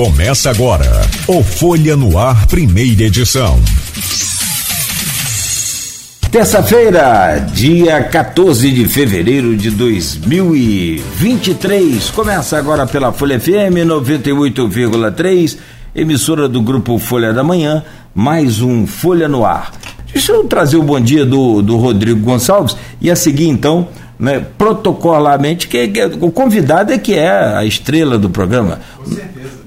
Começa agora o Folha no Ar, primeira edição. Terça-feira, dia 14 de fevereiro de 2023. Começa agora pela Folha FM 98,3, emissora do grupo Folha da Manhã, mais um Folha no Ar. Deixa eu trazer o bom dia do, do Rodrigo Gonçalves e a seguir então né, protocolarmente, que, que, o convidado é que é a estrela do programa.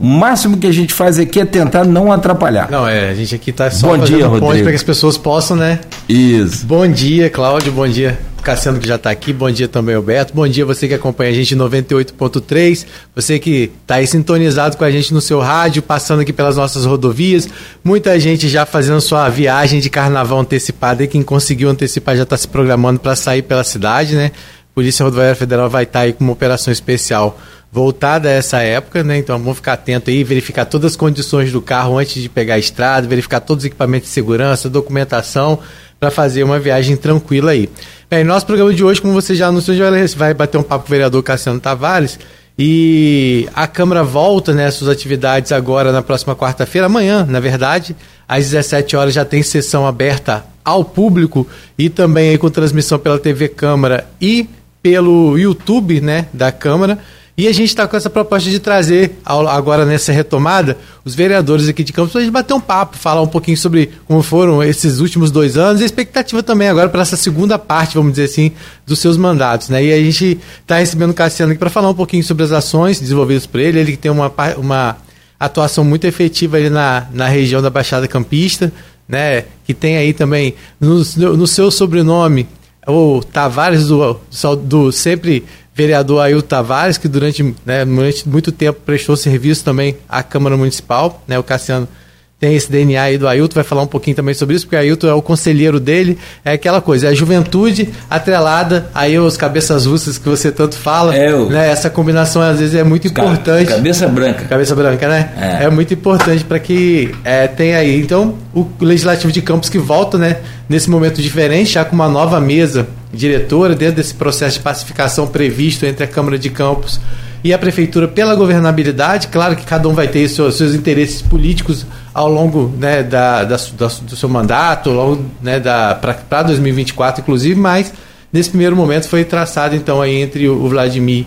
O máximo que a gente faz aqui é tentar não atrapalhar. Não, é, a gente aqui está só bom dia, ponte para que as pessoas possam, né? Isso. Bom dia, Cláudio, bom dia. Cassiano que já está aqui, bom dia também, Alberto. Bom dia você que acompanha a gente em 98.3, você que está aí sintonizado com a gente no seu rádio, passando aqui pelas nossas rodovias. Muita gente já fazendo sua viagem de carnaval antecipada e quem conseguiu antecipar já está se programando para sair pela cidade, né? Polícia Rodoviária Federal vai estar tá aí com uma operação especial voltada a essa época, né? Então vamos ficar atento aí, verificar todas as condições do carro antes de pegar a estrada, verificar todos os equipamentos de segurança, documentação para fazer uma viagem tranquila aí. Bem, nosso programa de hoje, como você já anunciou, já vai bater um papo com o vereador Cassiano Tavares. E a Câmara volta né, suas atividades agora na próxima quarta-feira, amanhã, na verdade, às 17 horas já tem sessão aberta ao público e também aí com transmissão pela TV Câmara e pelo YouTube né, da Câmara. E a gente está com essa proposta de trazer, agora nessa retomada, os vereadores aqui de Campos para a gente bater um papo, falar um pouquinho sobre como foram esses últimos dois anos e a expectativa também agora para essa segunda parte, vamos dizer assim, dos seus mandatos. Né? E a gente está recebendo o Cassiano aqui para falar um pouquinho sobre as ações desenvolvidas por ele. Ele tem uma, uma atuação muito efetiva ali na, na região da Baixada Campista, né? que tem aí também no, no seu sobrenome o Tavares do, do sempre vereador Ailton Tavares, que durante, né, durante muito tempo prestou serviço também à Câmara Municipal, né, o Cassiano tem esse DNA aí do Ailton, vai falar um pouquinho também sobre isso, porque o Ailton é o conselheiro dele, é aquela coisa, é a juventude atrelada aí os cabeças russas que você tanto fala, é, o... né? Essa combinação às vezes é muito importante. Cabeça branca. Cabeça branca, né? É, é muito importante para que é, tenha aí. Então, o Legislativo de Campos que volta, né, nesse momento diferente, já com uma nova mesa diretora, dentro desse processo de pacificação previsto entre a Câmara de Campos e a Prefeitura pela governabilidade. Claro que cada um vai ter seus, seus interesses políticos ao longo né, da, da, da, do seu mandato, ao longo né, para 2024, inclusive, mas nesse primeiro momento foi traçado então aí entre o Vladimir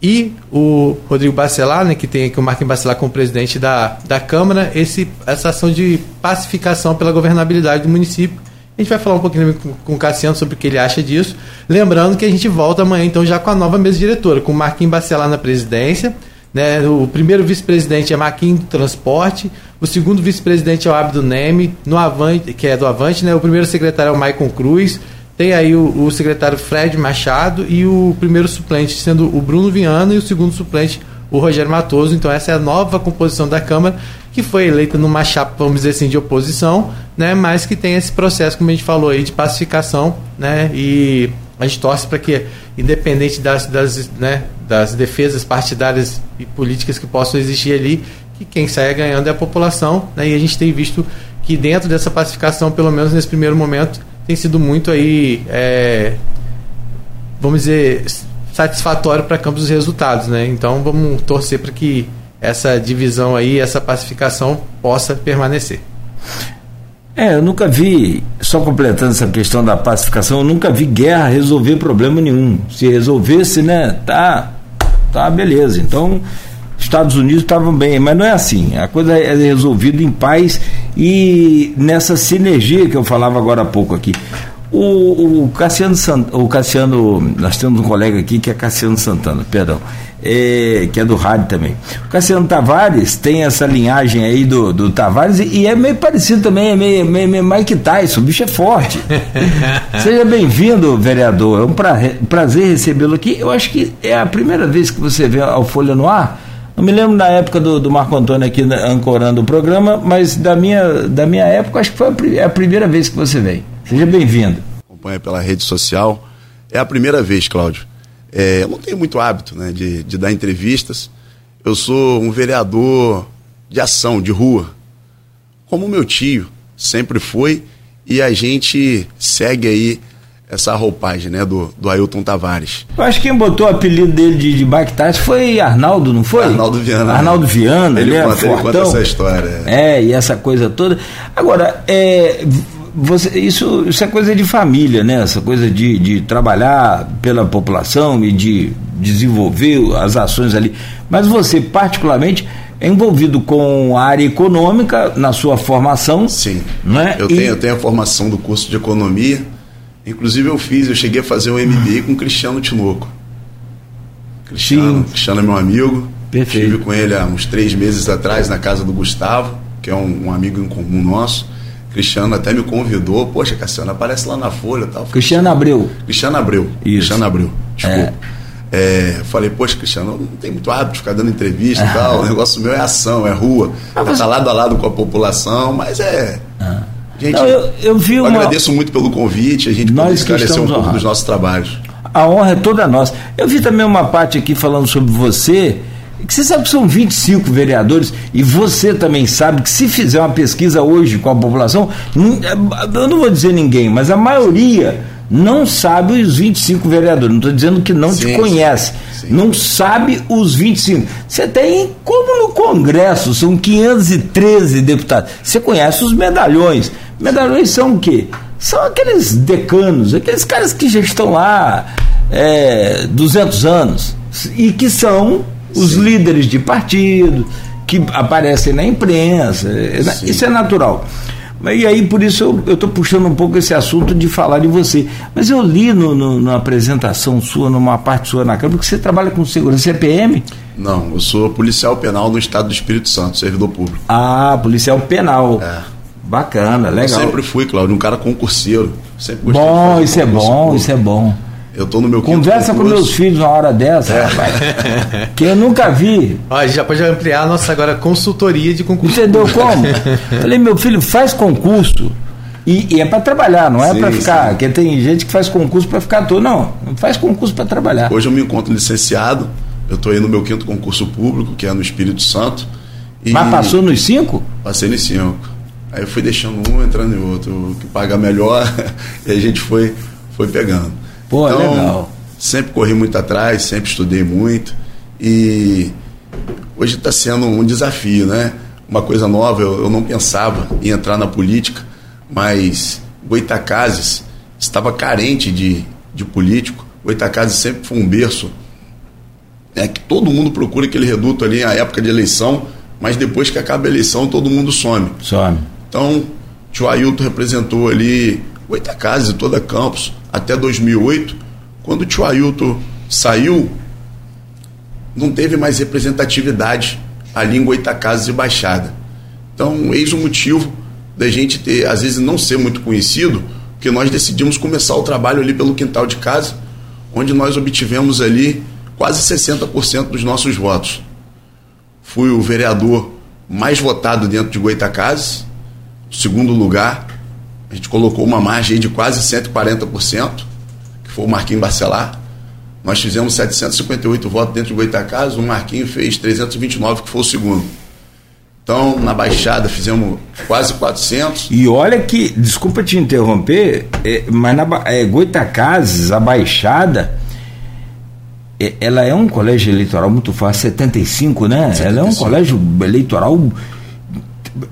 e o Rodrigo Bacelar, né, que tem aqui o Marquinhos Bacelar como presidente da, da Câmara, esse, essa ação de pacificação pela governabilidade do município a gente vai falar um pouquinho com, o Cassiano sobre o que ele acha disso. Lembrando que a gente volta amanhã, então, já com a nova mesa diretora, com o Marquinhos Bacelar na presidência. Né? O primeiro vice-presidente é Marquinhos do Transporte, o segundo vice-presidente é o Abdo Neme, no Avante, que é do Avante, né? o primeiro secretário é o Maicon Cruz, tem aí o, o secretário Fred Machado e o primeiro suplente sendo o Bruno Viana e o segundo suplente o Rogério Matoso. Então essa é a nova composição da Câmara, que foi eleita numa chapa, vamos dizer assim, de oposição, né, mas que tem esse processo, como a gente falou aí, de pacificação, né, e a gente torce para que, independente das, das, né, das defesas partidárias e políticas que possam existir ali, que quem saia ganhando é a população, né, e a gente tem visto que dentro dessa pacificação, pelo menos nesse primeiro momento, tem sido muito aí, é, vamos dizer, satisfatório para Campos os resultados, né? Então vamos torcer para que essa divisão aí, essa pacificação possa permanecer. É, eu nunca vi, só completando essa questão da pacificação, eu nunca vi guerra resolver problema nenhum. Se resolvesse, né, tá, tá beleza. Então, Estados Unidos estavam bem, mas não é assim. A coisa é resolvida em paz e nessa sinergia que eu falava agora há pouco aqui. O, o, Cassiano o Cassiano, nós temos um colega aqui que é Cassiano Santana, perdão, é, que é do rádio também. O Cassiano Tavares tem essa linhagem aí do, do Tavares e, e é meio parecido também, é meio, meio, meio Mike Tyson, o bicho é forte. Seja bem-vindo, vereador, é um pra, prazer recebê-lo aqui. Eu acho que é a primeira vez que você vê ao Folha no Ar. Não me lembro da época do, do Marco Antônio aqui ancorando o programa, mas da minha, da minha época, acho que foi a, a primeira vez que você veio. Seja bem-vindo. Acompanha pela rede social. É a primeira vez, Cláudio. É, eu não tenho muito hábito né, de, de dar entrevistas. Eu sou um vereador de ação, de rua. Como meu tio sempre foi, e a gente segue aí essa roupagem, né, do, do Ailton Tavares. Eu acho que quem botou o apelido dele de, de foi Arnaldo, não foi? Arnaldo Viana. Arnaldo Viana, ele, ele, conta, é ele conta essa história. É, e essa coisa toda. Agora, é, você, isso, isso é coisa de família, né? Essa coisa de, de trabalhar pela população e de desenvolver as ações ali. Mas você, particularmente, é envolvido com a área econômica na sua formação. Sim. Né? Eu, E- tenho, eu tenho a formação do curso de economia. Inclusive eu fiz, eu cheguei a fazer um MBA com o Cristiano Tinoco. Cristiano, Sim. Cristiano é meu amigo. Perfeito. Estive com ele há uns três meses atrás na casa do Gustavo, que é um, um amigo em comum nosso. Cristiano até me convidou, poxa, Cassiano, aparece lá na Folha tal. Cristiano Abreu. Cristiano Abreu. Isso. Cristiano Abreu, desculpa. É, falei, poxa, Cristiano, não tem muito hábito de ficar dando entrevista e tal. O negócio meu é ação, é rua. Ah, Tá você- lado a lado com a população, mas é. Gente, Não, eu, eu vi eu uma. agradeço muito pelo convite, a gente Nós poder que esclarecer um pouco dos nossos trabalhos. A honra é toda nossa. Eu vi também uma parte aqui falando sobre você, que você sabe que são 25 vereadores, e você também sabe que se fizer uma pesquisa hoje com a população, hum, eu não vou dizer ninguém, mas a maioria não sabe os 25 vereadores. Não estou dizendo que não te Sim, conhece. sim. Não sabe os 25. Você tem, como no Congresso, são 513 deputados. Você conhece os medalhões. Medalhões são o quê? São aqueles decanos, aqueles caras que já estão lá é, 200 anos e que são os líderes de partido, que aparecem na imprensa. é, Sim. Isso é natural. Mas, E aí, por isso, eu estou puxando um pouco esse assunto de falar de você. Mas eu li no, no- na apresentação sua, numa parte sua na Câmara, que você trabalha com segurança. Você é PM? Não, eu sou policial penal no estado do Espírito Santo, servidor público. Ah, policial penal. É. Bacana, Eu legal. sempre fui, Cláudio, um cara concurseiro. Sempre gostei Bom, fazer isso é bom, isso é bom. Eu tô no meu Conversa com meus filhos uma hora dessa, É. rapaz. Que eu nunca vi. Ó, a gente já pode ampliar a nossa agora consultoria de concurso. Entendeu como? Falei, meu filho, faz concurso. E, e é para trabalhar, não é para ficar. sim. Porque tem gente que faz concurso para ficar à toa. Não, faz concurso para trabalhar. Hoje eu me encontro licenciado. Eu estou aí no meu quinto concurso público, que é no Espírito Santo. E Mas passou nos cinco? Passei nos cinco. Aí eu fui deixando um, entrando em outro. O que paga melhor, e a gente foi, foi pegando. Pô, legal. Sempre corri muito atrás, sempre estudei muito. E hoje está sendo um desafio, né? Uma coisa nova, eu, eu não pensava em entrar na política, mas Goitacazes estava carente de, de político. Goitacazes sempre foi um berço é que todo mundo procura aquele reduto ali na época de eleição, mas depois que acaba a eleição todo mundo some. Some. Então, tio Ailton representou ali Goitacazes e toda Campos até 2008. Quando o tio Ailton saiu, não teve mais representatividade ali em Goitacazes e Baixada. Então, eis o motivo da gente ter, às vezes, não ser muito conhecido, porque nós decidimos começar o trabalho ali pelo quintal de casa, onde nós obtivemos ali quase 60% dos nossos votos. Fui o vereador mais votado dentro de Goitacazes, segundo lugar, a gente colocou uma margem de quase 140%, que foi o Marquinhos Barcelar. Nós fizemos 758 votos dentro de Goitacazes, o Marquinhos fez 329, que foi o segundo. Então, na Baixada, fizemos quase 400. E olha que, desculpa te interromper, é, mas na é, Goitacazes, a Baixada, é, ela é um colégio eleitoral muito fácil, 75, né? Ela é um 75. colégio eleitoral.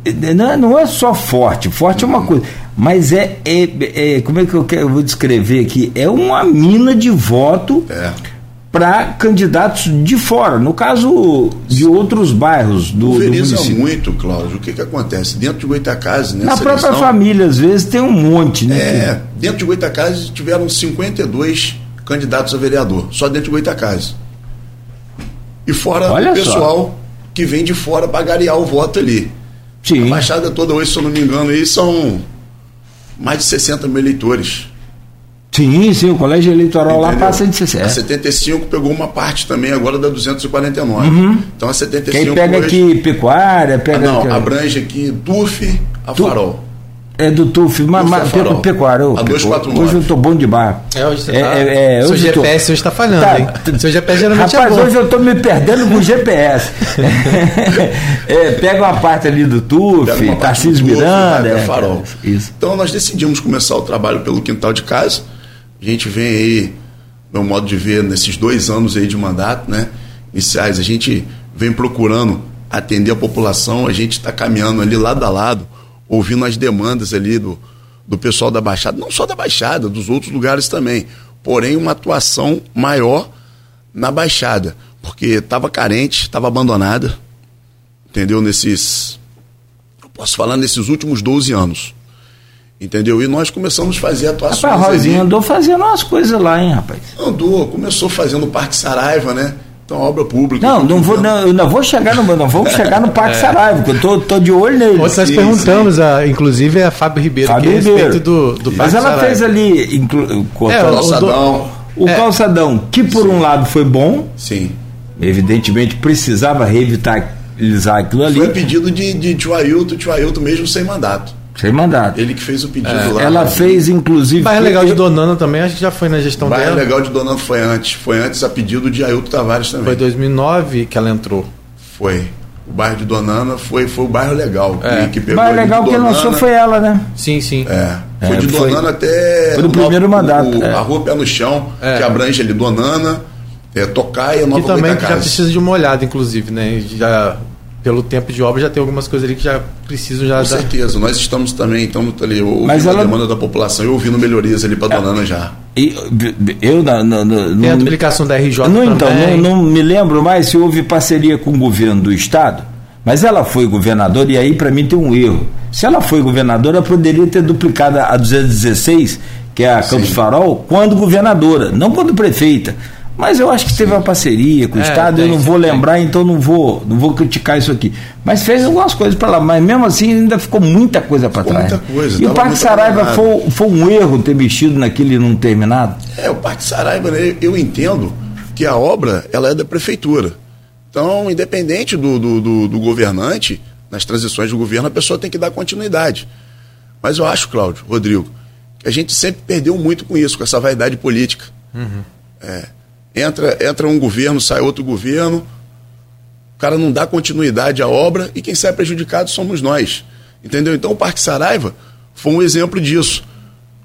é, Não é, não é só forte, forte é uma coisa, mas é, é, é- Como é que eu, quero, eu vou descrever aqui? É uma mina de voto É. para candidatos de fora, no caso de outros bairros do, do Pulveriza município. muito, Cláudio. O que, que acontece? Dentro de Goitacazes, nessa Na própria eleição, família, às vezes, tem um monte, né? É, dentro de Goitacazes tiveram 52 candidatos a vereador, só dentro de Goitacazes. E fora Olha o só. pessoal que vem de fora para garear o voto ali. A Sim. Baixada toda hoje, se eu não me engano, aí são mais de 60 mil eleitores. Sim, sim, o colégio eleitoral lá Entendeu? passa de A 60. 75 pegou uma parte também agora da 249. Então a Que 75 aí pega hoje, aqui pecuária, Ah, pega. não, aqui- abrange aqui TUF a Tu- Farol. É do TUF, mas, TUF mas é farol. pecuária. ô, A pecu- 249. Hoje eu tô bom de bar. É, hoje você tá... é, Seu hoje eu tô- GPS hoje tá falhando, Tá. hein? Seu GPS geralmente Rapaz, é bom. hoje eu tô me perdendo com GPS. é, pega uma parte ali do TUF, Tarcísio TUF, Miranda. até é, Farol. Isso. Então nós decidimos começar o trabalho pelo quintal de casa. A gente vem aí, meu modo de ver, nesses dois anos aí de mandato, né? Iniciais, a gente vem procurando atender a população, a gente está caminhando ali lado a lado, ouvindo as demandas ali do, do pessoal da Baixada, não só da Baixada, dos outros lugares também, porém uma atuação maior na Baixada, porque estava carente, estava abandonada, entendeu? Nesses, eu posso falar nesses últimos 12 anos, entendeu? E nós começamos a fazer atuações. Rapaz, Rosinha andou fazendo umas coisas lá, hein, rapaz? Andou, começou fazendo o Parque Saraiva, né? Então, obra pública. Não, não vou, não, eu não vou chegar no. Não vamos chegar no Parque é. Saraiva, porque eu tô, tô de olho nele. Nós perguntamos, a, inclusive, a Fábio Ribeiro, Fábio que Ribeiro. respeito do, do Mas ela Saraiva. fez ali, inclu, é, o calçadão. O, é. calçadão, que por Sim. um lado foi bom. Sim. Evidentemente precisava revitalizar aquilo ali. Foi pedido de, de tio Ailton, tio Ailton mesmo sem mandato. Sem mandato. Ele que fez o pedido é. lá. Ela fez, inclusive. Bairro Legal de Donana também, acho que já foi na gestão Bairro dela. Legal de Donana foi antes. Foi antes a pedido de Ailton Tavares também. Foi 2009 que ela entrou. Foi. O bairro de Donana foi, foi o bairro legal. É. Que, que o bairro legal que lançou foi ela, né? Sim, sim. É. Foi É, de foi- Donana até. foi do primeiro mandato, o- é. A rua Pé no Chão, É. que abrange ali Donana, é, Tocaia, Que Nova também que já Goitacazes. precisa de uma olhada, inclusive, né? Já, pelo tempo de obra já tem algumas coisas ali que já precisam já Com dar. certeza, nós estamos também, estamos ali ouvindo ela- a demanda da população e ouvindo melhorias ali para Donana já. E eu na- na- na- Tem a não, duplicação da RJ não, então, não, não me lembro mais se houve parceria com o governo do estado, mas ela foi governadora e aí para mim tem um erro. Se ela foi governadora, poderia ter duplicado a 216, que é a Campos Sim. Farol, quando governadora, não quando prefeita. Mas eu acho que teve uma parceria com o É, Estado, eu não vou tem. lembrar, então não vou, não vou criticar isso aqui. Mas fez algumas coisas para lá, mas mesmo assim ainda ficou muita coisa para trás. muita coisa, e o Parque Saraiva foi, foi um erro ter mexido naquilo e não terminado? É, o Parque Saraiva, né, eu entendo que a obra ela é da prefeitura. Então, independente do, do, do- do governante, nas transições do governo, a pessoa tem que dar continuidade. Mas eu acho, Cláudio, Rodrigo, que a gente sempre perdeu muito com isso, com essa vaidade política. É, entra, entra um governo, sai outro governo, o cara não dá continuidade à obra e quem sai prejudicado somos nós. Entendeu? Então o Parque Saraiva foi um exemplo disso.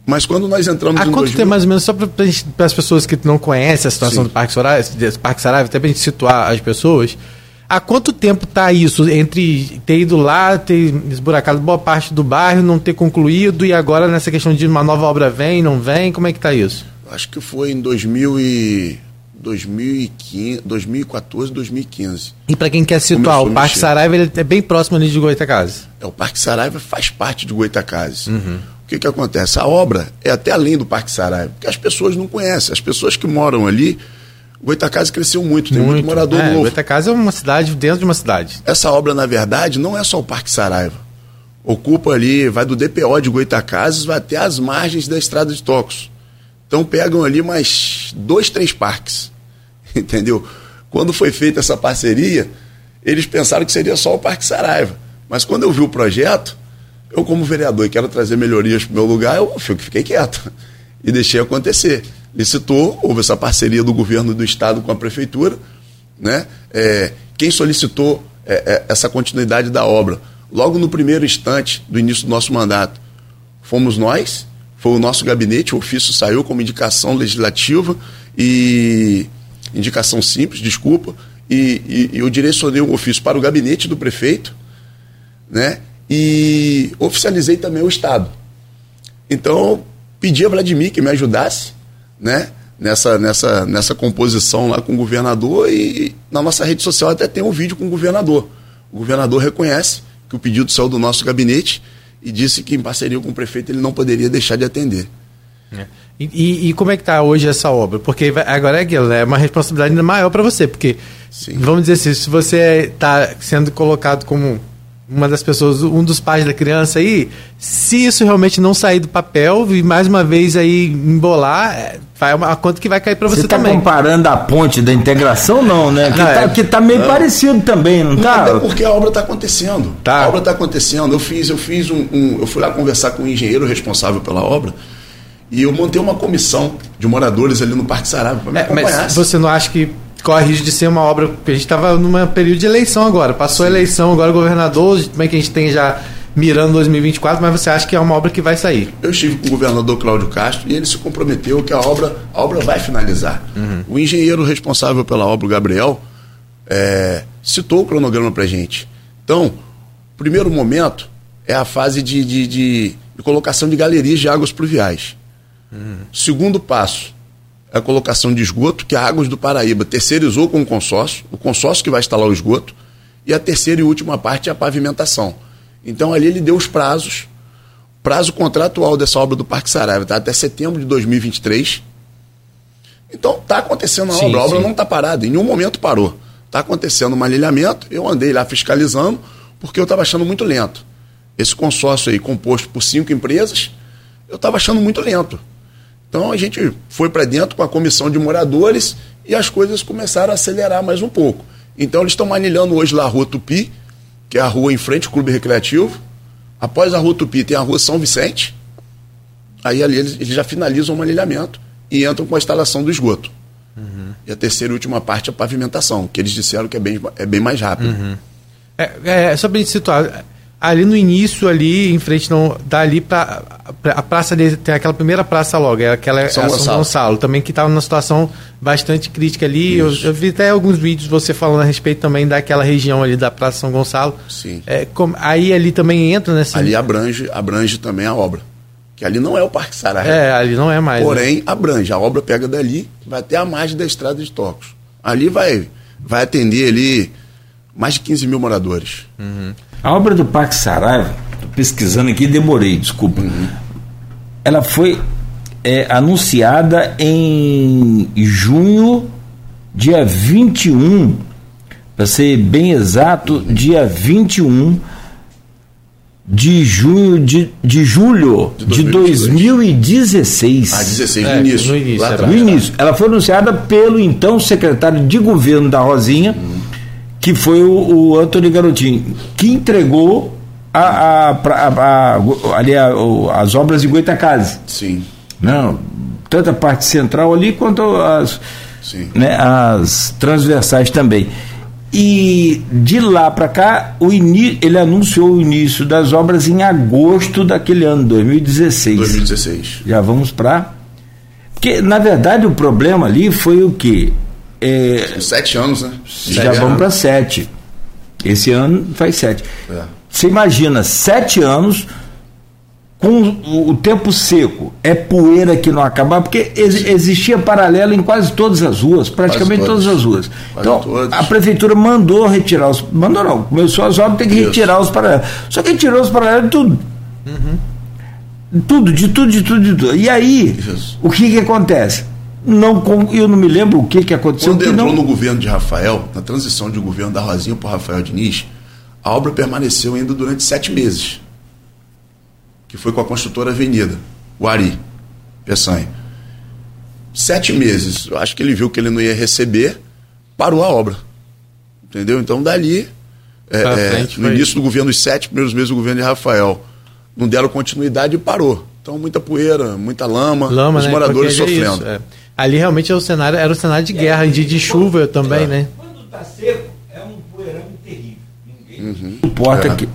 Mas quando nós entramos Há em quanto 2000 tempo, mais ou menos, só para as pessoas que não conhecem a situação Sim. do Parque Saraiva, Parque Saraiva, até para a gente situar as pessoas, há quanto tempo está isso entre ter ido lá, ter esburacado boa parte do bairro, não ter concluído, e agora nessa questão de uma nova obra vem, não vem, como é que está isso? Acho que foi em 2000 e 2015, 2014, 2015. E para quem quer situar, Começou o Parque. Saraiva ele é bem próximo ali de Goitacazes. É, o Parque Saraiva faz parte de Goitacazes. Uhum. O que, que acontece? A obra é até além do Parque Saraiva, porque as pessoas não conhecem. As pessoas que moram ali, Goitacazes cresceu muito, tem muito, morador é, novo. Goitacazes é uma cidade dentro de uma cidade. Essa obra, na verdade, não é só o Parque Saraiva. Ocupa ali, vai do DPO de Goitacazes, vai até as margens da Estrada de Tocos. Então pegam ali mais dois, três parques. Entendeu? Quando foi feita essa parceria, eles pensaram que seria só o Parque Saraiva. Mas quando eu vi o projeto, eu, como vereador e quero trazer melhorias para o meu lugar, eu fiquei quieto e deixei acontecer. Licitou, houve essa parceria do governo do estado com a prefeitura. Né? É, quem solicitou é, é, essa continuidade da obra, logo no primeiro instante do início do nosso mandato, fomos nós, foi o nosso gabinete, o ofício saiu como indicação legislativa e indicação simples, desculpa, e, e- eu direcionei um ofício para o gabinete do prefeito, né? E oficializei também o Estado. Então, pedi a Vladimir que me ajudasse, né? Nessa, nessa, nessa composição lá com o governador e na nossa rede social até tem um vídeo com o governador. O governador reconhece que o pedido saiu do nosso gabinete e disse que em parceria com o prefeito ele não poderia deixar de atender. E, e- e como é que está hoje essa obra? Porque agora é aquilo, é uma responsabilidade ainda maior para você, porque Sim. vamos dizer assim, se você está sendo colocado como uma das pessoas, um dos pais da criança aí, se isso realmente não sair do papel e mais uma vez aí embolar, é, vai uma a conta que vai cair para você, Você está também. comparando a ponte da integração, não, né? Que, Não, tá, é- que tá meio parecido também, não tá? Até porque a obra está acontecendo. Tá. A obra está acontecendo. Eu fiz, eu fiz um, um- Eu fui lá conversar com o engenheiro responsável pela obra e eu montei uma comissão de moradores ali no Parque Saraiva para me É, acompanhar. mas você não acha que corre risco de ser uma obra. Porque a gente estava num período de eleição agora. Passou a eleição, agora o governador, como é que a gente tem já mirando 2024, mas você acha que é uma obra que vai sair? Eu estive com o governador Cláudio Castro e ele se comprometeu que a obra, a obra vai finalizar. Uhum. O engenheiro responsável pela obra, o Gabriel, é, citou o cronograma para gente. Então, primeiro momento é a fase de, de, de, de colocação de galerias de águas pluviais. Uhum. Segundo passo a colocação de esgoto, que a Águas do Paraíba terceirizou com o consórcio, o consórcio que vai instalar o esgoto, e a terceira e última parte é a pavimentação. Então ali ele deu os prazos. Prazo contratual dessa obra do Parque Saraiva está até setembro de 2023. Então está acontecendo a sim, obra, a obra sim. não está parada, em nenhum momento parou. Está acontecendo um alinhamento, eu andei lá fiscalizando, porque eu estava achando muito lento. Esse consórcio aí, composto por cinco empresas, eu estava achando muito lento. Então a gente foi para dentro com a comissão de moradores e as coisas começaram a acelerar mais um pouco. Então eles estão manilhando hoje lá a Rua Tupi, que é a rua em frente ao Clube Recreativo. Após a Rua Tupi tem a Rua São Vicente. Aí ali eles, eles já finalizam o manilhamento e entram com a instalação do esgoto. Uhum. E a terceira e última parte é a pavimentação, que eles disseram que é bem, é bem mais rápido. Uhum. É, é, só para gente situar, ali no início, ali em frente, não, dali para a praça ali, tem aquela primeira praça logo, é aquela São, Gonçalo. São Gonçalo, também que estava numa situação bastante crítica ali. Eu, eu, vi até alguns vídeos você falando a respeito também daquela região ali da Praça São Gonçalo. Sim. É, com, aí ali também entra nessa. Ali abrange, abrange também a obra. Que ali não é o Parque Saraiva. É, ali não é mais. Porém, né? abrange. A obra pega dali, vai até a margem da estrada de Tocos. Ali vai, vai atender ali mais de 15 mil moradores. Uhum. A obra do Parque Saraiva, pesquisando aqui, demorei, desculpa. Uhum. Ela foi é, anunciada em junho, dia 21, para ser bem exato, uhum. dia 21 de junho de, de julho de, 2016. Ah, 16, é, no início. No início, é no início. Ela foi anunciada pelo então secretário de governo da Rosinha, uhum que foi o, o Antônio Garotinho, que entregou a, a, ali as obras de Goitacazes. Sim. Não, tanto a parte central ali quanto as, né, as transversais também. E de lá para cá, o ini, ele anunciou o início das obras em agosto daquele ano, 2016. 2016. Já vamos para. Porque, na verdade, o problema ali foi o quê? É, sete anos, né? Já sete vamos para sete. Esse ano faz sete. É. Você imagina, sete anos com o tempo seco, é poeira que não acaba, porque ex existia paralelo em quase todas as ruas, praticamente todas. todas. as ruas. Quase então, todos. a prefeitura mandou retirar os. Mandou não, começou as obras, tem que Isso. retirar os paralelos. Só que retirou os paralelos de tudo. Uhum. Tudo, de tudo, de tudo, de tudo. E aí, Isso. o que, que acontece? Não eu não me lembro o que, que aconteceu. Quando entrou não... no governo de Rafael, na transição de governo da Rosinha para Rafael Diniz, a obra permaneceu ainda durante sete meses, que foi com a construtora Avenida, o Ari Peçanha. Sete meses, eu acho que ele viu que ele não ia receber, parou a obra. Entendeu? Então, dali, é, é, no início do governo, os sete primeiros meses do governo de Rafael, não deram continuidade e parou. Então, muita poeira, muita lama, lama os né? moradores é sofrendo. É Ali realmente é o cenário, era o cenário de guerra, de, de chuva também, é. né? Quando está seco, é um poeirão terrível. Ninguém uhum. importa é. que.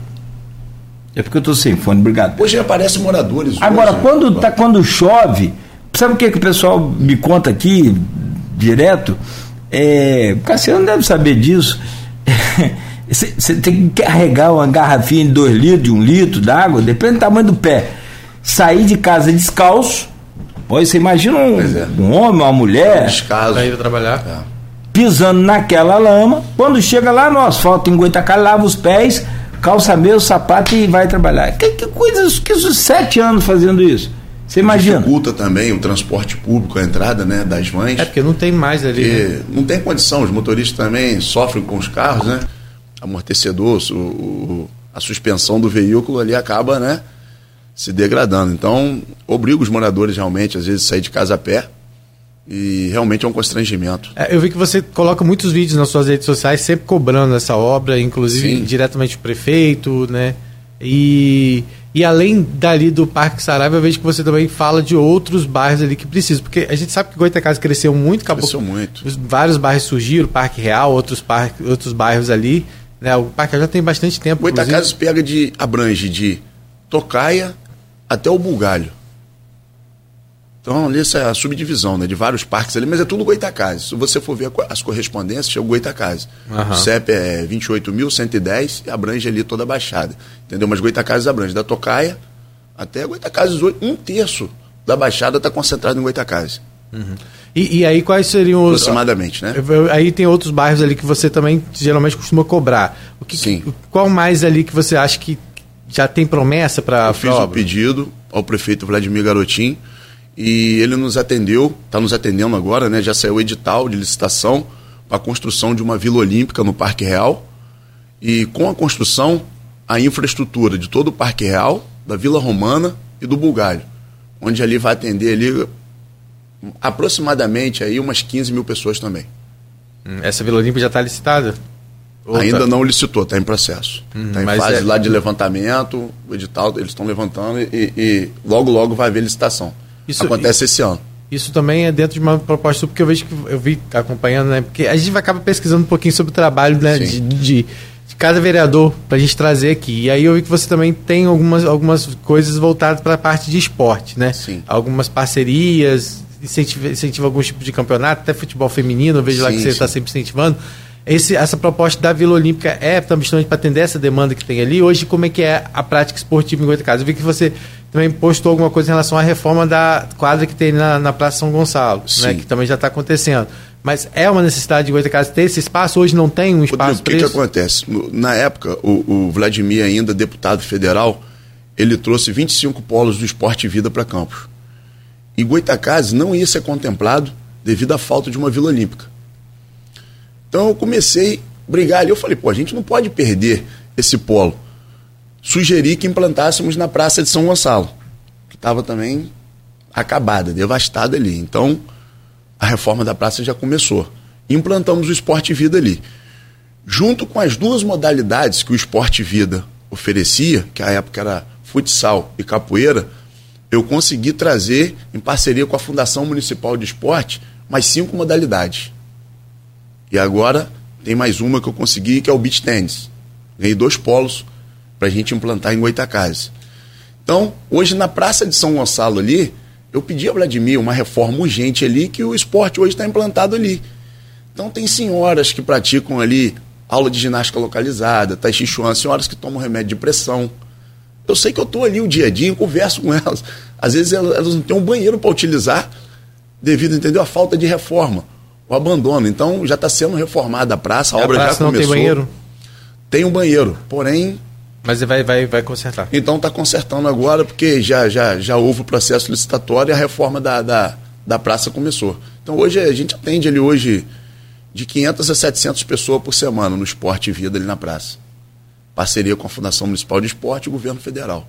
É porque eu estou sem fone, obrigado. Hoje aparecem moradores. Agora, hoje, quando, tá, quando chove, sabe o que, que o pessoal me conta aqui, direto? É, o Cassiano deve saber disso. Você tem que carregar uma garrafinha de 2 litros, de 1 um litro d'água, depende do tamanho do pé. Sair de casa descalço, Pois você imagina um, é. um homem, uma mulher. Descaso. ir trabalhar. É. Pisando naquela lama. Quando chega lá no asfalto, em Goitacá, lava os pés, calça meio, sapato e vai trabalhar. Que, que coisas, que sete anos fazendo isso. Você imagina? Dificulta também o transporte público, a entrada né, das mães. É porque não tem mais ali. Né? Não tem condição, os motoristas também sofrem com os carros, né? Amortecedor, o, o, a suspensão do veículo ali acaba, né? Se degradando. Então, obriga os moradores realmente, às vezes, a sair de casa a pé. E realmente é um constrangimento. É, eu vi que você coloca muitos vídeos nas suas redes sociais, sempre cobrando essa obra, inclusive Sim. diretamente o prefeito, né? E, e além dali do Parque Saraiva, eu vejo que você também fala de outros bairros ali que precisam. Porque a gente sabe que Goitacazes cresceu muito, acabou. Cresceu muito. Vários bairros surgiram, Parque Real, outros, parque, outros bairros ali Né? O parque já tem bastante tempo. Goitacazes pega de. abrange de Tocaia até o Bulgalho. Então, ali essa é a subdivisão, né? De vários parques ali, mas é tudo Goitacazes. Se você for ver as correspondências, é o Goitacazes. Aham. O CEP é 28.110 e abrange ali toda a Baixada. Entendeu? Mas Goitacazes abrange da Tocaia até Goitacazes. Um terço da Baixada está concentrado em Goitacazes. E, e aí quais seriam os. Aproximadamente, né? Aí tem outros bairros ali que você também geralmente costuma cobrar. O que, Sim. Qual mais ali que você acha que já tem promessa para Eu fiz o pedido ao prefeito Vladimir Garotim e ele nos atendeu, está nos atendendo agora, né? Já saiu o edital de licitação para a construção de uma Vila Olímpica no Parque Real. E com a construção, a infraestrutura de todo o Parque Real, da Vila Romana e do Bulgário, onde ali vai atender ali aproximadamente aí umas 15 mil pessoas também. Hum, Essa Vila Olímpica já está licitada? Ou Ainda tá- não licitou, está em processo. Está em mas fase é- lá de levantamento, o edital eles estão levantando e, e logo, logo vai haver licitação. Isso- Acontece esse ano. Isso também é dentro de uma proposta porque eu vejo que eu vi acompanhando, né? Porque a gente acaba pesquisando um pouquinho sobre o trabalho né, de, de, de cada vereador para a gente trazer aqui. E aí eu vi que você também tem algumas, algumas coisas voltadas para a parte de esporte, né? Sim. Algumas parcerias, incentiva, incentiva alguns tipos de campeonato, até futebol feminino, eu vejo lá Sim, que você está sempre incentivando. Esse, essa proposta da Vila Olímpica é também para atender essa demanda que tem ali. Hoje, como é que é a prática esportiva em Goitacazes? Eu vi que você também postou alguma coisa em relação à reforma da quadra que tem na, na Praça São Gonçalo, né, que também já está acontecendo. Mas é uma necessidade de Goitacazes ter esse espaço? Hoje não tem um espaço o que, para que acontece? Na época, o, o Vladimir, ainda deputado federal, ele trouxe 25 polos do esporte e vida para Campos. E Goitacazes não ia ser contemplado devido à falta de uma Vila Olímpica. Então eu comecei a brigar ali. Eu falei, pô, a gente não pode perder esse polo. Sugeri que implantássemos na Praça de São Gonçalo, que estava também acabada, devastada ali. Então, a reforma da praça já começou. Implantamos o esporte vida ali. Junto com as duas modalidades que o esporte vida oferecia, que à época era futsal e capoeira, eu consegui trazer, em parceria com a Fundação Municipal de Esporte, mais cinco modalidades. E agora tem mais uma que eu consegui, que é o beach tennis. Ganhei dois polos para a gente implantar em Goitacazes. Então, hoje na Praça de São Gonçalo ali, eu pedi a Vladimir uma reforma urgente ali, que o esporte hoje está implantado ali. Então tem senhoras que praticam ali aula de ginástica localizada, tai chi chuan, senhoras que tomam remédio de pressão. Eu sei que eu estou ali o dia a dia, converso com elas. Às vezes elas, elas não têm um banheiro para utilizar devido, entendeu, à falta de reforma, o abandono. Então já está sendo reformada a praça, a, A obra praça já não começou. tem banheiro? Tem um banheiro, porém Mas vai, vai, vai consertar. então está consertando agora, porque já, já, já houve o processo licitatório e a reforma da, da, da praça começou. Então hoje a gente atende ali hoje de 500 a 700 pessoas por semana no esporte e vida ali na praça. Parceria com a Fundação Municipal de Esporte e o Governo Federal.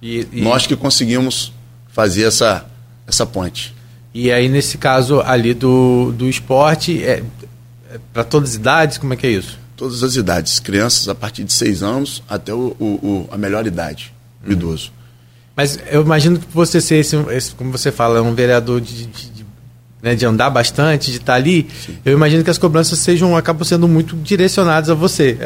E, e- Nós que conseguimos fazer essa, essa ponte. E aí, nesse caso ali do, do esporte, é, para todas as idades, como é que é isso? Todas as idades, crianças a partir de 6 anos até o, o- o- a melhor idade, o idoso. Mas eu imagino que você ser, esse, esse- como você fala, um vereador de, de, de, né, de andar bastante, de estar ali, eu imagino que as cobranças sejam acabam sendo muito direcionadas a você,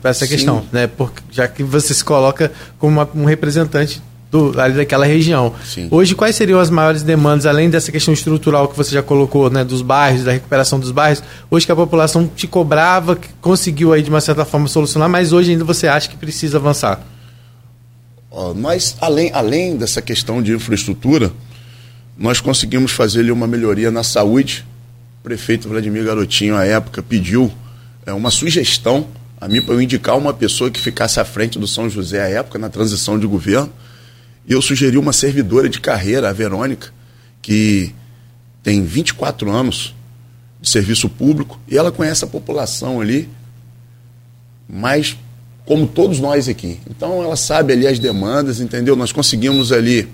para essa Sim. questão, né? Porque, já que você se coloca como uma- um representante do, ali daquela região. Sim. Hoje, quais seriam as maiores demandas, além dessa questão estrutural que você já colocou, né, dos bairros, da recuperação dos bairros, hoje que a população te cobrava, que conseguiu aí de uma certa forma solucionar, mas hoje ainda você acha que precisa avançar? Nós, além, além dessa questão de infraestrutura, nós conseguimos fazer ali uma melhoria na saúde. O prefeito Vladimir Garotinho, à época, pediu é, uma sugestão a mim para eu indicar uma pessoa que ficasse à frente do São José à época, na transição de governo. E eu sugeri uma servidora de carreira, a Verônica, que tem 24 anos de serviço público e ela conhece a população ali, mas como todos nós aqui. Então ela sabe ali as demandas, entendeu? Nós conseguimos ali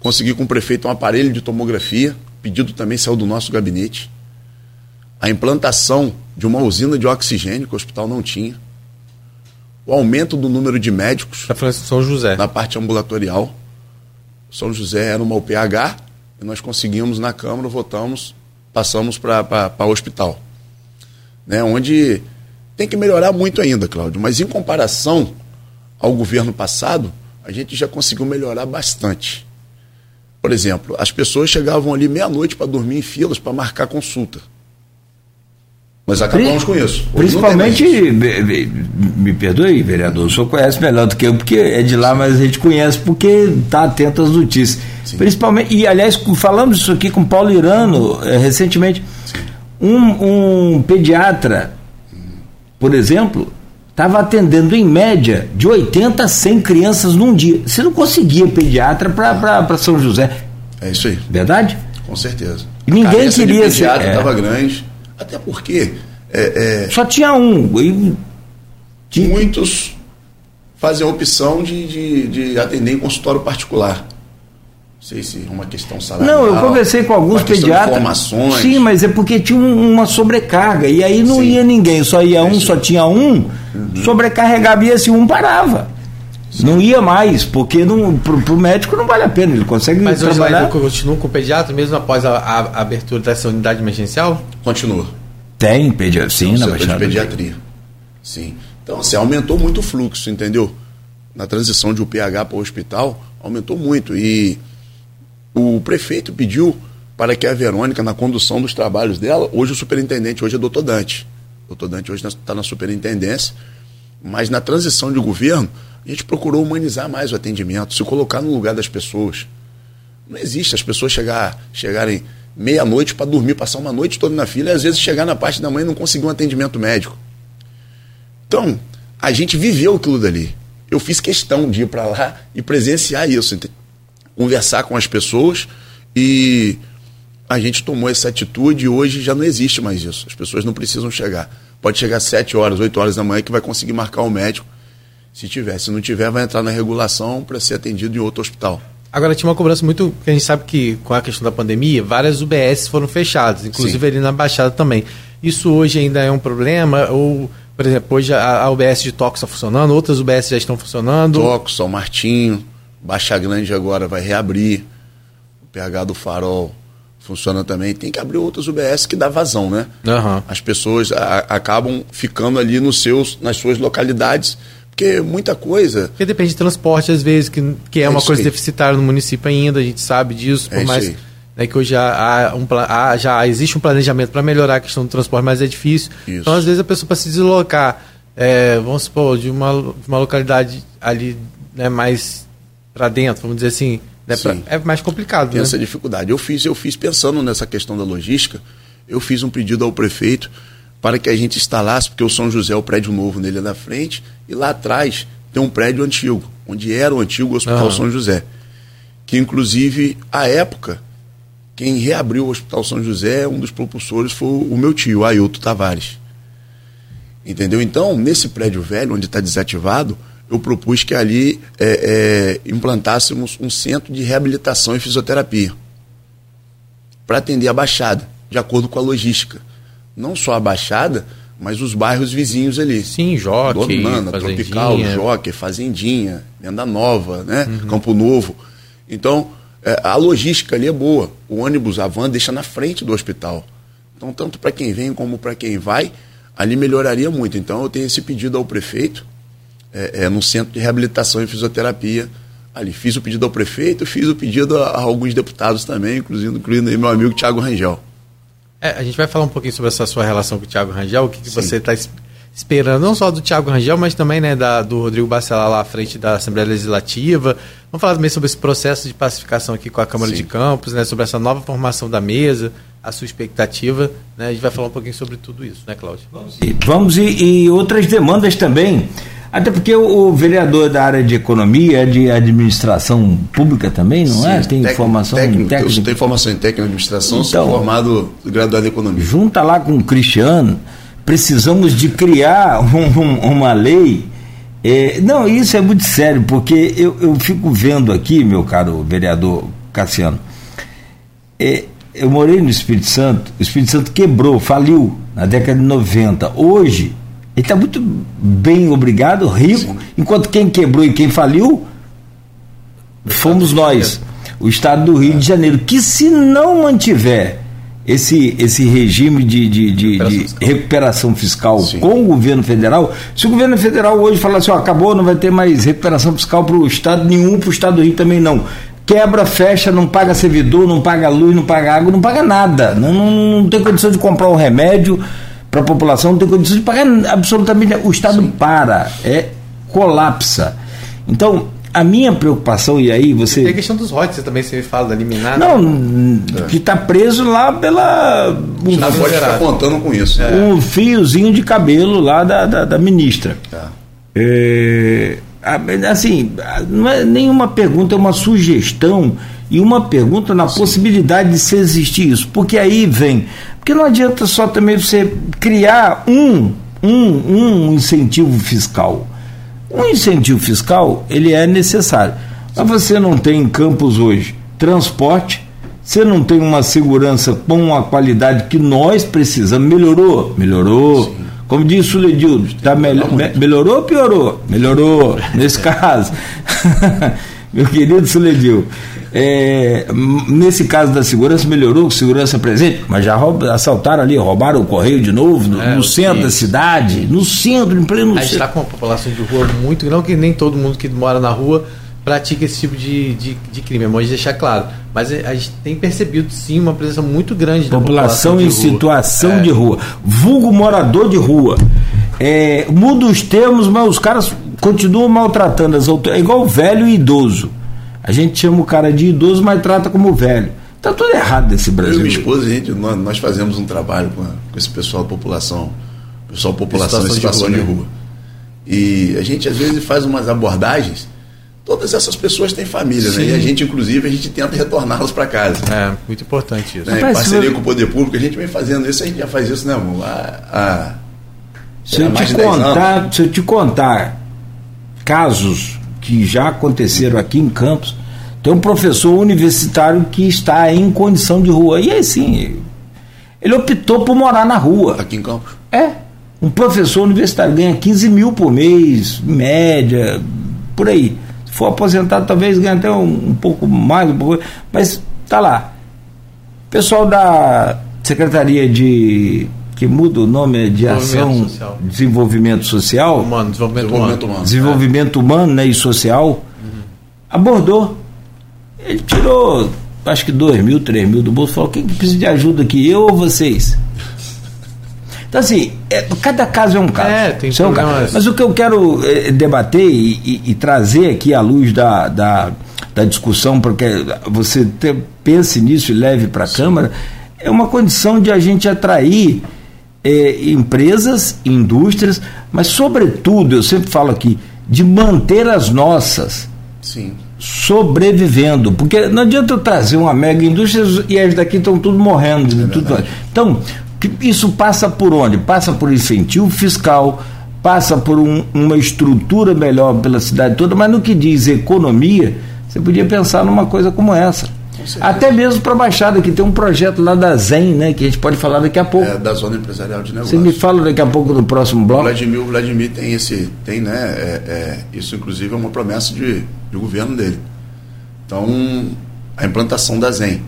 conseguir com o prefeito um aparelho de tomografia, pedido também saiu do nosso gabinete. A implantação de uma usina de oxigênio que o hospital não tinha. O aumento do número de médicos Está falando de São José. na parte ambulatorial. São José era uma UPH e nós conseguimos na Câmara, votamos, passamos para o hospital. Né, onde Tem que melhorar muito ainda, Cláudio, mas em comparação ao governo passado, a gente já conseguiu melhorar bastante. Por exemplo, as pessoas chegavam ali meia-noite para dormir em filas para marcar consulta. Nós acabamos com isso. Hoje Principalmente, me perdoe, vereador, o senhor conhece melhor do que eu, porque é de lá, mas a gente conhece porque está atento às notícias. Sim. Principalmente, e aliás, falamos isso aqui com Paulo Irano é, recentemente. Um, um pediatra, por exemplo, estava atendendo em média de 80 a 100 crianças num dia. Você não conseguia pediatra para São José. É isso aí. Verdade? Com certeza. E ninguém queria pediatra estava é. grande. Até porque. É, é, Só tinha um. E... Muitos fazem a opção de, de, de atender em consultório particular sei se é uma questão salarial. Não, eu conversei com alguns pediatras. Informações. Sim, mas é porque tinha uma sobrecarga. E aí não Sim. ia ninguém, só ia um, só tinha um, uhum. sobrecarregava e esse um parava. Sim. Não ia mais, porque não, pro, pro médico não vale a pena, ele consegue Mas trabalhar. Mas hoje continua com o pediatra mesmo após a, a, a, abertura dessa unidade emergencial? Continua. Tem pediatria, sim, na Baixada. de pediatria. Sim. Então, assim, aumentou muito o fluxo, entendeu? Na transição de UPH para o hospital, aumentou muito. E o prefeito pediu para que a Verônica, na condução dos trabalhos dela, hoje o superintendente, hoje é doutor Dante. O doutor Dante hoje está na superintendência, mas na transição de governo, a gente procurou humanizar mais o atendimento, se colocar no lugar das pessoas. Não existe as pessoas chegar, chegarem meia-noite para dormir, passar uma noite toda na fila e às vezes chegar na parte da manhã e não conseguir um atendimento médico. Então, a gente viveu aquilo dali. Eu fiz questão de ir para lá e presenciar isso conversar com as pessoas e a gente tomou essa atitude e hoje já não existe mais isso. As pessoas não precisam chegar. Pode chegar às 7 horas, 8 horas da manhã que vai conseguir marcar o médico. Se tiver. Se não tiver, vai entrar na regulação para ser atendido em outro hospital. Agora, tinha uma cobrança muito. Porque a gente sabe que com a questão da pandemia, várias UBS foram fechadas, inclusive Sim. ali na Baixada também. Isso hoje ainda é um problema? Ou, por exemplo, hoje a, a UBS de Tox está funcionando, outras UBS já estão funcionando? Tox, São Martinho. Baixa Grande agora vai reabrir. O PH do Farol funciona também. Tem que abrir outras UBS que dá vazão, né? Uhum. As pessoas a, acabam ficando ali nos seus, nas suas localidades, porque muita coisa. Porque depende de transporte, às vezes, que, que é, é uma coisa aí. deficitária no município ainda, a gente sabe disso, por é mais. Né, que hoje há, um, há, já existe um planejamento para melhorar a questão do transporte, mas é difícil. Isso. Então, às vezes, a pessoa para se deslocar, é, vamos supor, de uma, de uma localidade ali né, mais para dentro, vamos dizer assim, né, pra, é mais complicado. Tem né? essa dificuldade. Eu fiz, eu fiz pensando nessa questão da logística, eu fiz um pedido ao prefeito para que a gente instalasse, porque o São José é o prédio novo nele na frente, e lá atrás tem um prédio antigo, onde era o antigo Hospital uhum. São José. Que inclusive, à época, quem reabriu o Hospital São José, um dos propulsores foi o meu tio, Ailton Tavares. Entendeu? Então, nesse prédio velho, onde está desativado, eu propus que ali é, é, implantássemos um centro de reabilitação e fisioterapia para atender a Baixada, de acordo com a logística. Não só a Baixada, mas os bairros vizinhos ali. Sim, Joque, Dornana, Tropical, Joque, Fazendinha, Venda Nova, né? Uhum. Campo Novo. Então, é, a logística ali é boa. O ônibus, a van, deixa na frente do hospital. Então, tanto para quem vem como para quem vai, ali melhoraria muito. Então, eu tenho esse pedido ao prefeito é, é, no centro de reabilitação e fisioterapia. Ali fiz o pedido ao prefeito, fiz o pedido a, a alguns deputados também, inclusive incluindo meu amigo Tiago Rangel. É, a gente vai falar um pouquinho sobre essa sua relação com o Tiago Rangel, o que, que você está esperando, não só do Tiago Rangel, mas também né, da, do Rodrigo Bacelar lá à frente da Assembleia Legislativa. Vamos falar também sobre esse processo de pacificação aqui com a Câmara Sim. de Campos, né, sobre essa nova formação da mesa, a sua expectativa. Né, a gente vai falar um pouquinho sobre tudo isso, né, Cláudio? Vamos, Vamos e, e outras demandas também. Até porque o, o, vereador da área de economia é de administração pública também, não é? Sim, é? Tem técnico, formação técnico, técnica. Tenho formação em técnica administração, então, sou formado graduado em economia. Junta lá com o Cristiano, precisamos de criar um, um, uma lei. É, não, isso é muito sério, porque eu, eu fico vendo aqui, meu caro vereador Cassiano, é, eu morei no Espírito Santo, o Espírito Santo quebrou, faliu na década de 90. Hoje, ele está muito bem, obrigado, rico, Sim. enquanto quem quebrou e quem faliu fomos nós, o estado do Rio é. de Janeiro, que se não mantiver esse, esse regime de, de, de, Recuperação de fiscal. recuperação fiscal Sim. com o governo federal, se o governo federal hoje falar assim, ó, acabou, não vai ter mais recuperação fiscal para o Estado nenhum, para o Estado do Rio também não. Quebra, fecha, não paga servidor, não paga luz, não paga água, não paga nada. Não, não, não tem condição de comprar um remédio para a população, não tem condição de pagar absolutamente nada. O Estado para, é colapsa. Então, a minha preocupação, e aí você. Tem a questão dos royalties também, você fala, da liminar. Não, que está preso lá pela. um- Não pode ficar zerado. contando com isso. né? um fiozinho de cabelo lá da, da, da ministra. Tá. É, a- assim, não é nenhuma pergunta, é uma sugestão e uma pergunta na possibilidade de se existir isso. Porque aí vem. Porque não adianta só também você criar um, um, um incentivo fiscal. Um incentivo fiscal, ele é necessário. Mas você não tem em campos hoje transporte, você não tem uma segurança com a qualidade que nós precisamos. Melhorou? Melhorou. Como disse o Ledildo, tá me- melhorou ou piorou? Melhorou, nesse caso. Meu querido Suledil, é, nesse caso da segurança, melhorou, segurança presente, mas já roub- assaltaram ali, roubaram o correio de novo, no, É, no centro sim. da cidade, no centro, em pleno A gente está com uma população de rua muito grande, que nem todo mundo que mora na rua pratica esse tipo de, de, de crime, é bom de deixar claro. Mas a gente tem percebido sim uma presença muito grande da População população em rua. situação É. de rua. Vulgo morador de rua. É, muda os termos, mas os caras continuam maltratando as autoridades. É igual velho e idoso. A gente chama o cara de idoso, mas trata como velho. Tá tudo errado nesse Eu e Brasil. minha esposa, a gente, nós, nós fazemos um trabalho com, a- com esse pessoal da população, pessoal da população em Situação de situação de rua, rua. E a gente às vezes faz umas abordagens. Todas essas pessoas têm família, né? E a gente, inclusive, a gente tenta retorná-las para casa. É, muito importante isso. Né? Em parceria com o poder público, a gente vem fazendo isso, a gente já faz isso, né, amor? Há, há, Se eu te de 10 contar, se eu te contar casos que já aconteceram aqui em Campos, tem um professor universitário que está em condição de rua. E assim, ele optou por morar na rua. aqui em Campos. É. Um professor universitário ganha 15 mil por mês, média, por aí. Se for aposentado, talvez ganhe até um, um pouco mais, um pouco, mas tá lá. Pessoal da Secretaria de. Que muda o nome de Ação Social. Desenvolvimento Social, Humano, desenvolvimento, Desenvolvimento humano. humano. Desenvolvimento Humano né, e Social, abordou. Ele tirou, acho que 2 mil, 3 mil do bolso, falou: quem que precisa de ajuda aqui, eu ou vocês? Então, assim, é, cada caso é um caso. É, tem Isso um caso. Mas o que eu quero é, debater e, e- e trazer aqui à luz da, da, da discussão, porque você te- pense nisso e leve para a Câmara, é uma condição de a gente atrair é, empresas, indústrias, mas, sobretudo, eu sempre falo aqui, de manter as nossas Sim. sobrevivendo, porque não adianta eu trazer uma mega indústria e as daqui estão tudo morrendo. tudo. Então, isso passa por onde? Passa por incentivo fiscal, passa por um- uma estrutura melhor pela cidade toda, mas no que diz economia, você podia pensar numa coisa como essa. Até mesmo para a Baixada, que tem um projeto lá da ZEM, né, que a gente pode falar daqui a pouco. É da zona empresarial de Você negócios. me fala daqui a pouco no próximo O bloco. Vladimir, o Vladimir tem esse, tem, né? é- é, isso inclusive é uma promessa de, de governo dele. Então, a implantação da Zen.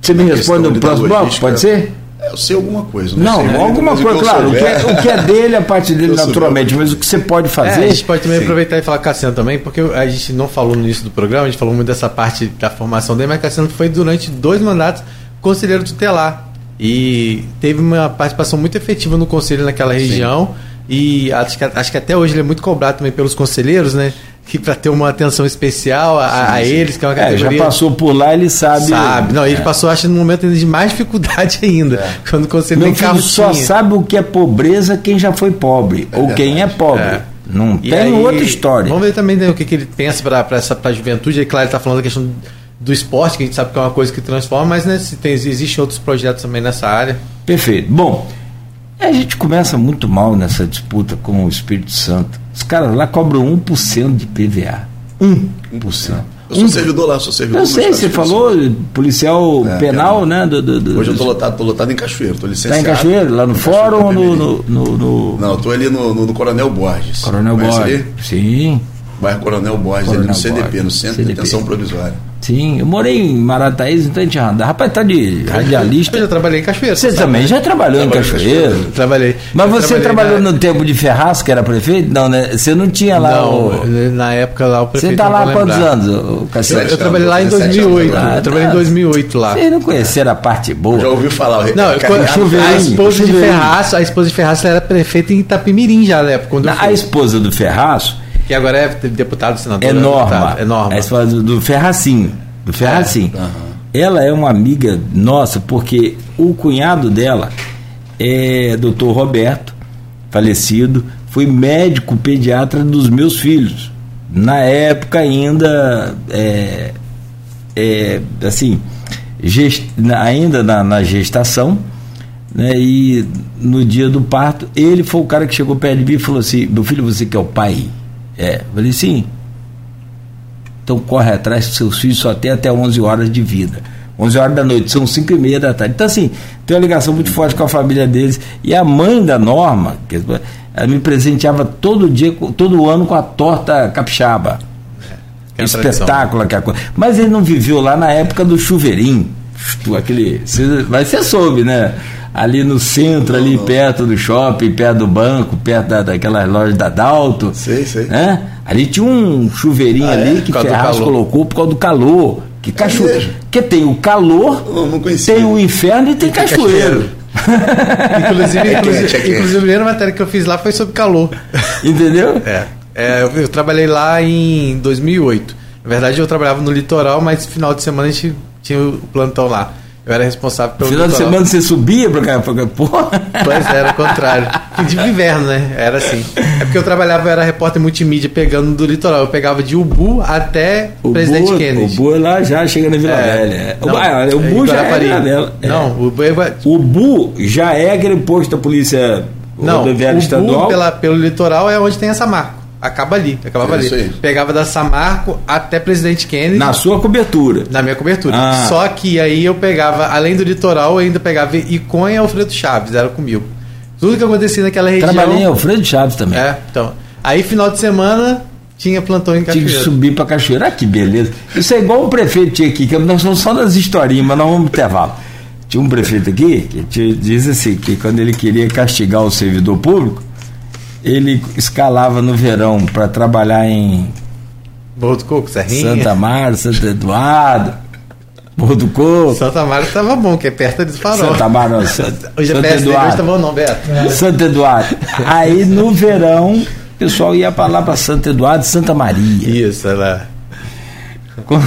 Você me responde no próximo bloco, pode ser? É, Eu sei alguma coisa. Não, sei muito, alguma coisa, que eu claro. O que, é, o que é dele, a parte dele naturalmente, mas o que você pode É, fazer. a gente pode também Sim. aproveitar e falar Cassiano também, porque a gente não falou no início do programa, a gente falou muito dessa parte da formação dele, mas Cassiano foi durante dois mandatos conselheiro tutelar. E teve uma participação muito efetiva no conselho naquela região. E acho que, acho que até hoje ele é muito cobrado também pelos conselheiros, né? Que para ter uma atenção especial a, a eles, que é uma É, já categoria. passou por lá, ele sabe. Sabe, não, ele É. passou, acho, num momento de mais dificuldade ainda. Quando o conselho Meu nem carro só sabe o que é pobreza quem já foi pobre, ou quem é pobre. É. Não E tem aí, outra história. Vamos ver também né, o que, que ele pensa para essa pra juventude. É claro, ele está falando da questão do esporte, que a gente sabe que é uma coisa que transforma, mas né, se tem, existem outros projetos também nessa área. Perfeito. Bom, a gente começa muito mal nessa disputa com o Espírito Santo. Os caras lá cobram 1% de PVA. 1%. Eu sou servidor lá, sou servidor. Eu sei, você falou, policial É, penal, né? Do, do- do- Hoje eu tô do- lotado, tô lotado em Cachoeiro, tô Tá licenciado. em Cachoeiro, lá no fórum ou no, no, no- Não, tô ali no, no- Coronel Borges. Coronel Borges? Sim, Bairro Coronel Borges, Coronel ali no CDP, Borges, no Centro CDP. de Detenção Provisória. Sim, eu morei em Marataízes, então a gente anda. Rapaz, tá de radialista. Eu já trabalhei em Cachoeira. Você sabe, também né? já trabalhou em Trabalhei em Cachoeiro? Trabalhei. Mas Eu você trabalhei trabalhou na... no tempo de Ferraz, que era prefeito? Não, né? Você não tinha lá Não, o... na época lá o prefeito. Você tá lá há quantos lembrar. anos, o Eu, Cassiano? eu trabalhei lá em 17 2008. anos. eu trabalhei em 2008 lá. Vocês não conheceram a parte boa. Já ouviu falar? Não, eu, a, chuveirinho, a esposa de. Ferraz, a esposa de Ferraz era prefeita em Itapimirim já na época. Quando eu Na- fui. a esposa do Ferraço Que agora é deputado, senador. é Norma. deputado, É Norma. A esposa do, do Ferracinho. Do Ferracinho. Ela é uma amiga nossa, porque o cunhado dela é doutor Roberto, falecido, foi médico pediatra dos meus filhos. Na época ainda, é, é, assim, gest- ainda na, na gestação, né, e no dia do parto, ele foi o cara que chegou perto de mim e falou assim: Meu filho, você que é o pai? É. Eu falei: Sim. Então corre atrás que seus filhos só têm até 11 horas de vida. 11 horas da noite, são 5 e meia da tarde. Então, assim, tem uma ligação muito forte com a família deles. E a mãe da Norma, que ela me presenteava todo dia, todo ano com a torta capixaba. Que é a tradição. Espetáculo, aquela coisa. Mas ele não viveu lá na época do chuveirinho. Aquele, mas você soube, né? Ali no centro, ali perto do shopping, perto do banco, perto da, daquelas lojas da Dalto. Sei, sei. Né? Ali tinha um chuveirinho Ah, é? ali que causa do Ferraz colocou por causa do calor. Que cachoeiro. mesmo? que tem o calor, Eu não conhecia. tem o inferno e tem, cachoeiro. Inclusive, É inclusive, é quente. inclusive, a primeira matéria que eu fiz lá foi sobre calor. Entendeu? É. É, eu, eu trabalhei lá em 2008. Na verdade, eu trabalhava no litoral, mas final de semana a gente tinha o plantão lá. Eu era responsável pelo Final de semana você subia pra cá. Porra. Pois era, o contrário. De inverno, né? Era assim. É porque eu trabalhava, eu era repórter multimídia pegando do litoral. Eu pegava de Ubu até O Presidente Kennedy. o Boa lá já chega na Vila É. Velha. Não, Ah, o é já é. Vila Velha. É. Não, o Bu é... O Bu já é aquele posto da polícia Não, rodoviária o estadual. Pela, pelo litoral é onde tem a Samarco. Acaba ali, acabava É isso ali. aí. Pegava da Samarco até Presidente Kennedy. Na sua cobertura. Na minha cobertura. Ah. Só que aí eu pegava, além do litoral, eu ainda pegava Icon e Alfredo Chaves, era comigo. Tudo que acontecia naquela região. Trabalhei em Alfredo Chaves também. É, então. Aí final de semana tinha plantão em Tinha que Cachoeira. subir pra cachoeira. Ah, que beleza. Isso é igual um prefeito tinha aqui, que nós somos só das historinhas, mas nós vamos intervalo. Tinha um prefeito aqui que diz assim, que quando ele queria castigar o servidor público, ele escalava no verão para trabalhar em Morro do Coco, Serrinha. Santa Mara, Santo Eduardo, Morro do Coco, Santa Mara tava bom, que é perto do farol. Santa Mara, não, Santo, O Santo GPS dele hoje tá Eduardo. bom não, Beto? Santo Eduardo. Aí no verão, o pessoal ia para lá para Santo Eduardo e Santa Maria. Isso, ela. Quando,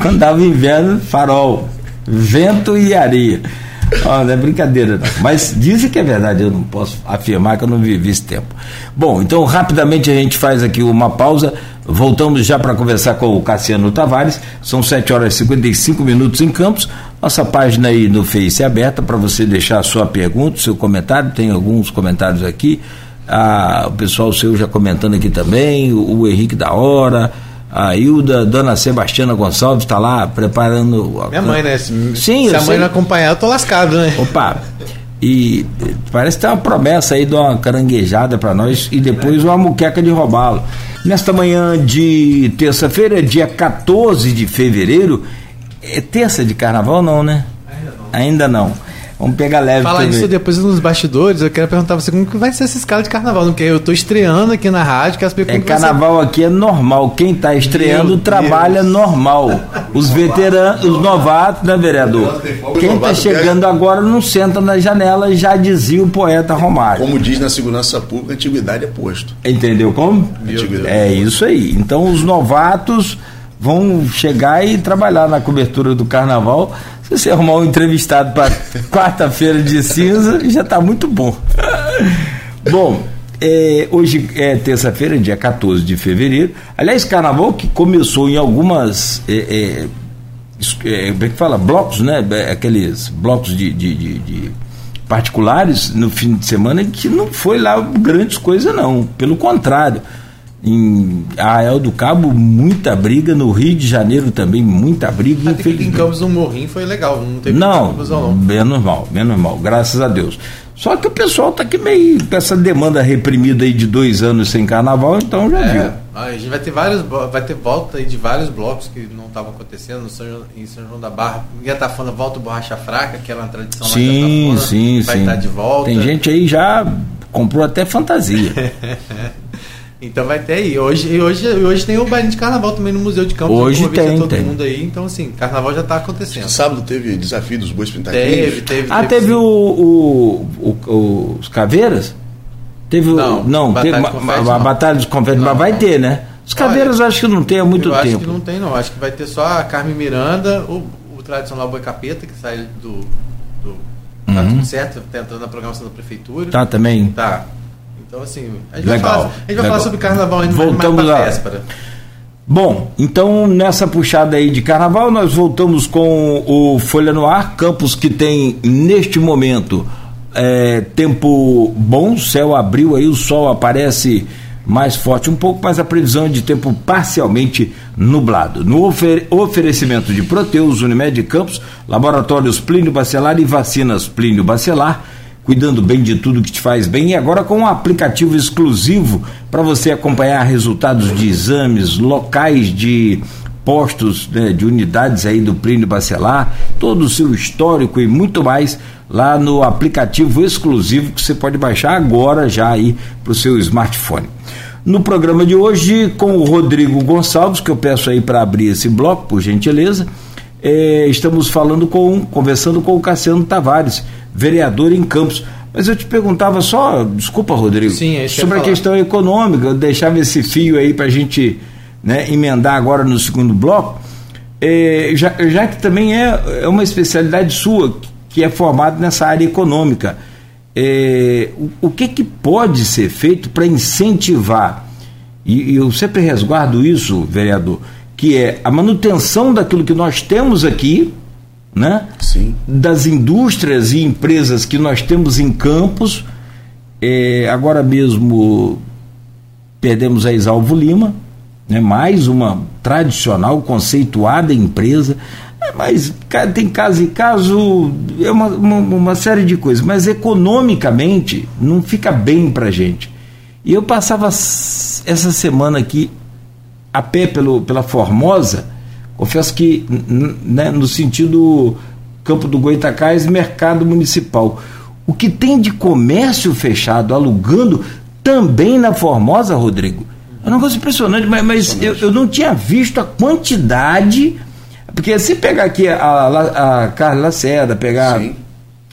quando dava inverno, farol, vento e areia. Ó, não é brincadeira, não. Mas dizem que é verdade, eu não posso afirmar que eu não vivi esse tempo. Bom, então rapidamente a gente faz aqui uma pausa. Voltamos já para conversar com o Cassiano Tavares. São 7 horas e 55 minutos em Campos. Nossa página aí no Face é aberta para você deixar a sua pergunta, seu comentário. Tem alguns comentários aqui. Ah, o pessoal seu já comentando aqui também. O Henrique da Hora. A Hilda, Dona Sebastiana Gonçalves está lá preparando. Minha mãe, né? Se, Sim, se a mãe sei. não acompanhar, eu tô lascado, né? Opa! E parece que tem uma promessa aí de uma caranguejada para nós e depois uma muqueca de roubá-lo. Nesta manhã de terça-feira, dia 14 de fevereiro, é terça de carnaval não, né? Ainda não. Vamos pegar leve Falar também. isso depois nos bastidores, eu quero perguntar pra você como que vai ser essa escala de carnaval, porque eu tô estreando aqui na rádio, quero saber como É que vai ser. carnaval aqui é normal. Quem está estreando Meu trabalha normal. Os veteranos, os novatos, né, vereador? Quem está novato chegando agora não senta na janela, já dizia o poeta Romário. Como diz na segurança pública, antiguidade é posto. Entendeu como? Antiguidade É isso aí. Então os novatos vão chegar e trabalhar na cobertura do carnaval. Se você arrumar um entrevistado para quarta-feira de cinza, já está muito bom. bom, é, hoje é terça-feira, dia 14 de fevereiro. Aliás, carnaval que começou em algumas. É, é, é, como é que fala? Blocos, né? É, Aqueles blocos de- de- de- de particulares no fim de semana que não foi lá grandes coisas não, pelo contrário. Em Arraial do Cabo, muita briga, no Rio de Janeiro também, muita briga. Até que aqui em. Campos no Morrinho foi legal, não teve Não, não. bem normal, bem normal, graças a Deus. Só que o pessoal tá aqui meio com essa demanda reprimida aí de dois anos sem carnaval, então já É, viu. a gente vai ter vários, vai ter volta aí de vários blocos que não estavam acontecendo São João- em São João da Barra. Tá falando volta borracha fraca, que era uma tradição lá Sim, de Atafona, sim, vai sim. estar de volta. Tem gente aí já comprou até fantasia. Então vai ter aí. Hoje, e hoje, hoje tem o baile de carnaval também no Museu de Campos. Hoje tem, a todo tem. mundo aí. Então, assim, carnaval já tá acontecendo. Sábado teve desafio dos bois pintadinhos. Teve, teve. ah, teve sim. o, o, o- o- os caveiras? Teve o. Não, Não, Batalha teve de uma- Confete, a, não. Batalha dos Confetes, mas Não, vai não. ter, né? Os caveiras eu acho que não tem há muito eu acho tempo. que não tem, não. Acho que vai ter só a Carmen Miranda, o, o tradicional Boi Capeta, que sai do. do Tá Uhum. tudo certo, tá entrando na programação da prefeitura. Tá também. Tá. Então, assim, a gente Legal, vai falar, a gente vai falar sobre carnaval ainda Voltamos mais pra véspera. Bom, então nessa puxada aí de carnaval, nós voltamos com o Folha no Ar, campos que tem neste momento é, tempo bom, céu abriu aí, o sol aparece mais forte um pouco, mas a previsão é de tempo parcialmente nublado. No ofer- oferecimento de Proteus, Unimed Campos, Laboratórios Plínio Bacelar e Vacinas Plínio Bacelar, cuidando bem de tudo que te faz bem e agora com um aplicativo exclusivo para você acompanhar resultados de exames locais de postos né, de unidades aí do Plínio Bacelar, todo o seu histórico e muito mais lá no aplicativo exclusivo que você pode baixar agora já aí para o seu smartphone. No programa de hoje, com o Rodrigo Gonçalves, que eu peço aí para abrir esse bloco, por gentileza, eh, estamos falando com, conversando com o Cassiano Tavares, vereador em Campos. Mas eu te perguntava só, desculpa, Rodrigo, Sim, é sobre a questão econômica, eu deixava esse fio aí para a gente né, emendar agora no segundo bloco, eh, já, já que também é, é uma especialidade sua, que é formado nessa área econômica. Eh, o, o que, que pode ser feito para incentivar, e, e eu sempre resguardo isso, vereador, que é a manutenção daquilo que nós temos aqui, né? Sim. das indústrias e empresas que nós temos em Campos. É, agora mesmo perdemos a Exalvo Lima, né, mais uma tradicional, conceituada empresa. É, Mas tem caso e caso, é uma, uma, uma série de coisas, mas economicamente não fica bem para gente. E eu passava essa semana aqui a pé pelo, pela Formosa, confesso que né, no sentido Campo do Goitacás, mercado municipal. O que tem de comércio fechado, alugando, também na Formosa, Rodrigo, é um negócio impressionante, mas, mas eu, eu não tinha visto a quantidade. Porque se pegar aqui a, a, a Carla Lacerda, pegar Sim.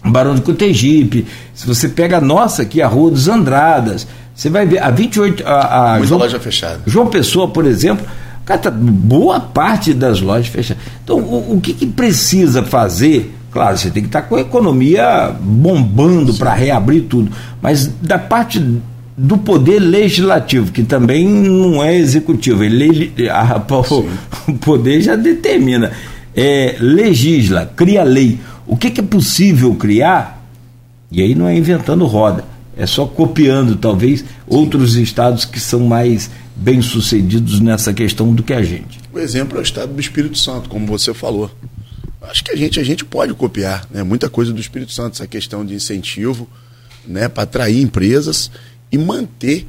Barão de Cotegipe, se você pega a nossa aqui, a Rua dos Andradas, você vai ver a 28. A, a Muita João- loja fechada. João Pessoa, por exemplo, cara, tá boa parte das lojas fechadas. Então, o, o que, que precisa fazer? Claro, você tem que estar com a economia bombando para reabrir tudo, mas da parte do poder legislativo, que também não é executivo, ele, a- o poder já determina, é, legisla, cria lei. O que, que é possível criar e aí não é inventando roda, é só copiando, talvez, outros estados que são mais bem sucedidos nessa questão do que a gente. O exemplo é o estado do Espírito Santo, como você falou. Acho que a gente, a gente pode copiar né, muita coisa do Espírito Santo, essa questão de incentivo né, para atrair empresas e manter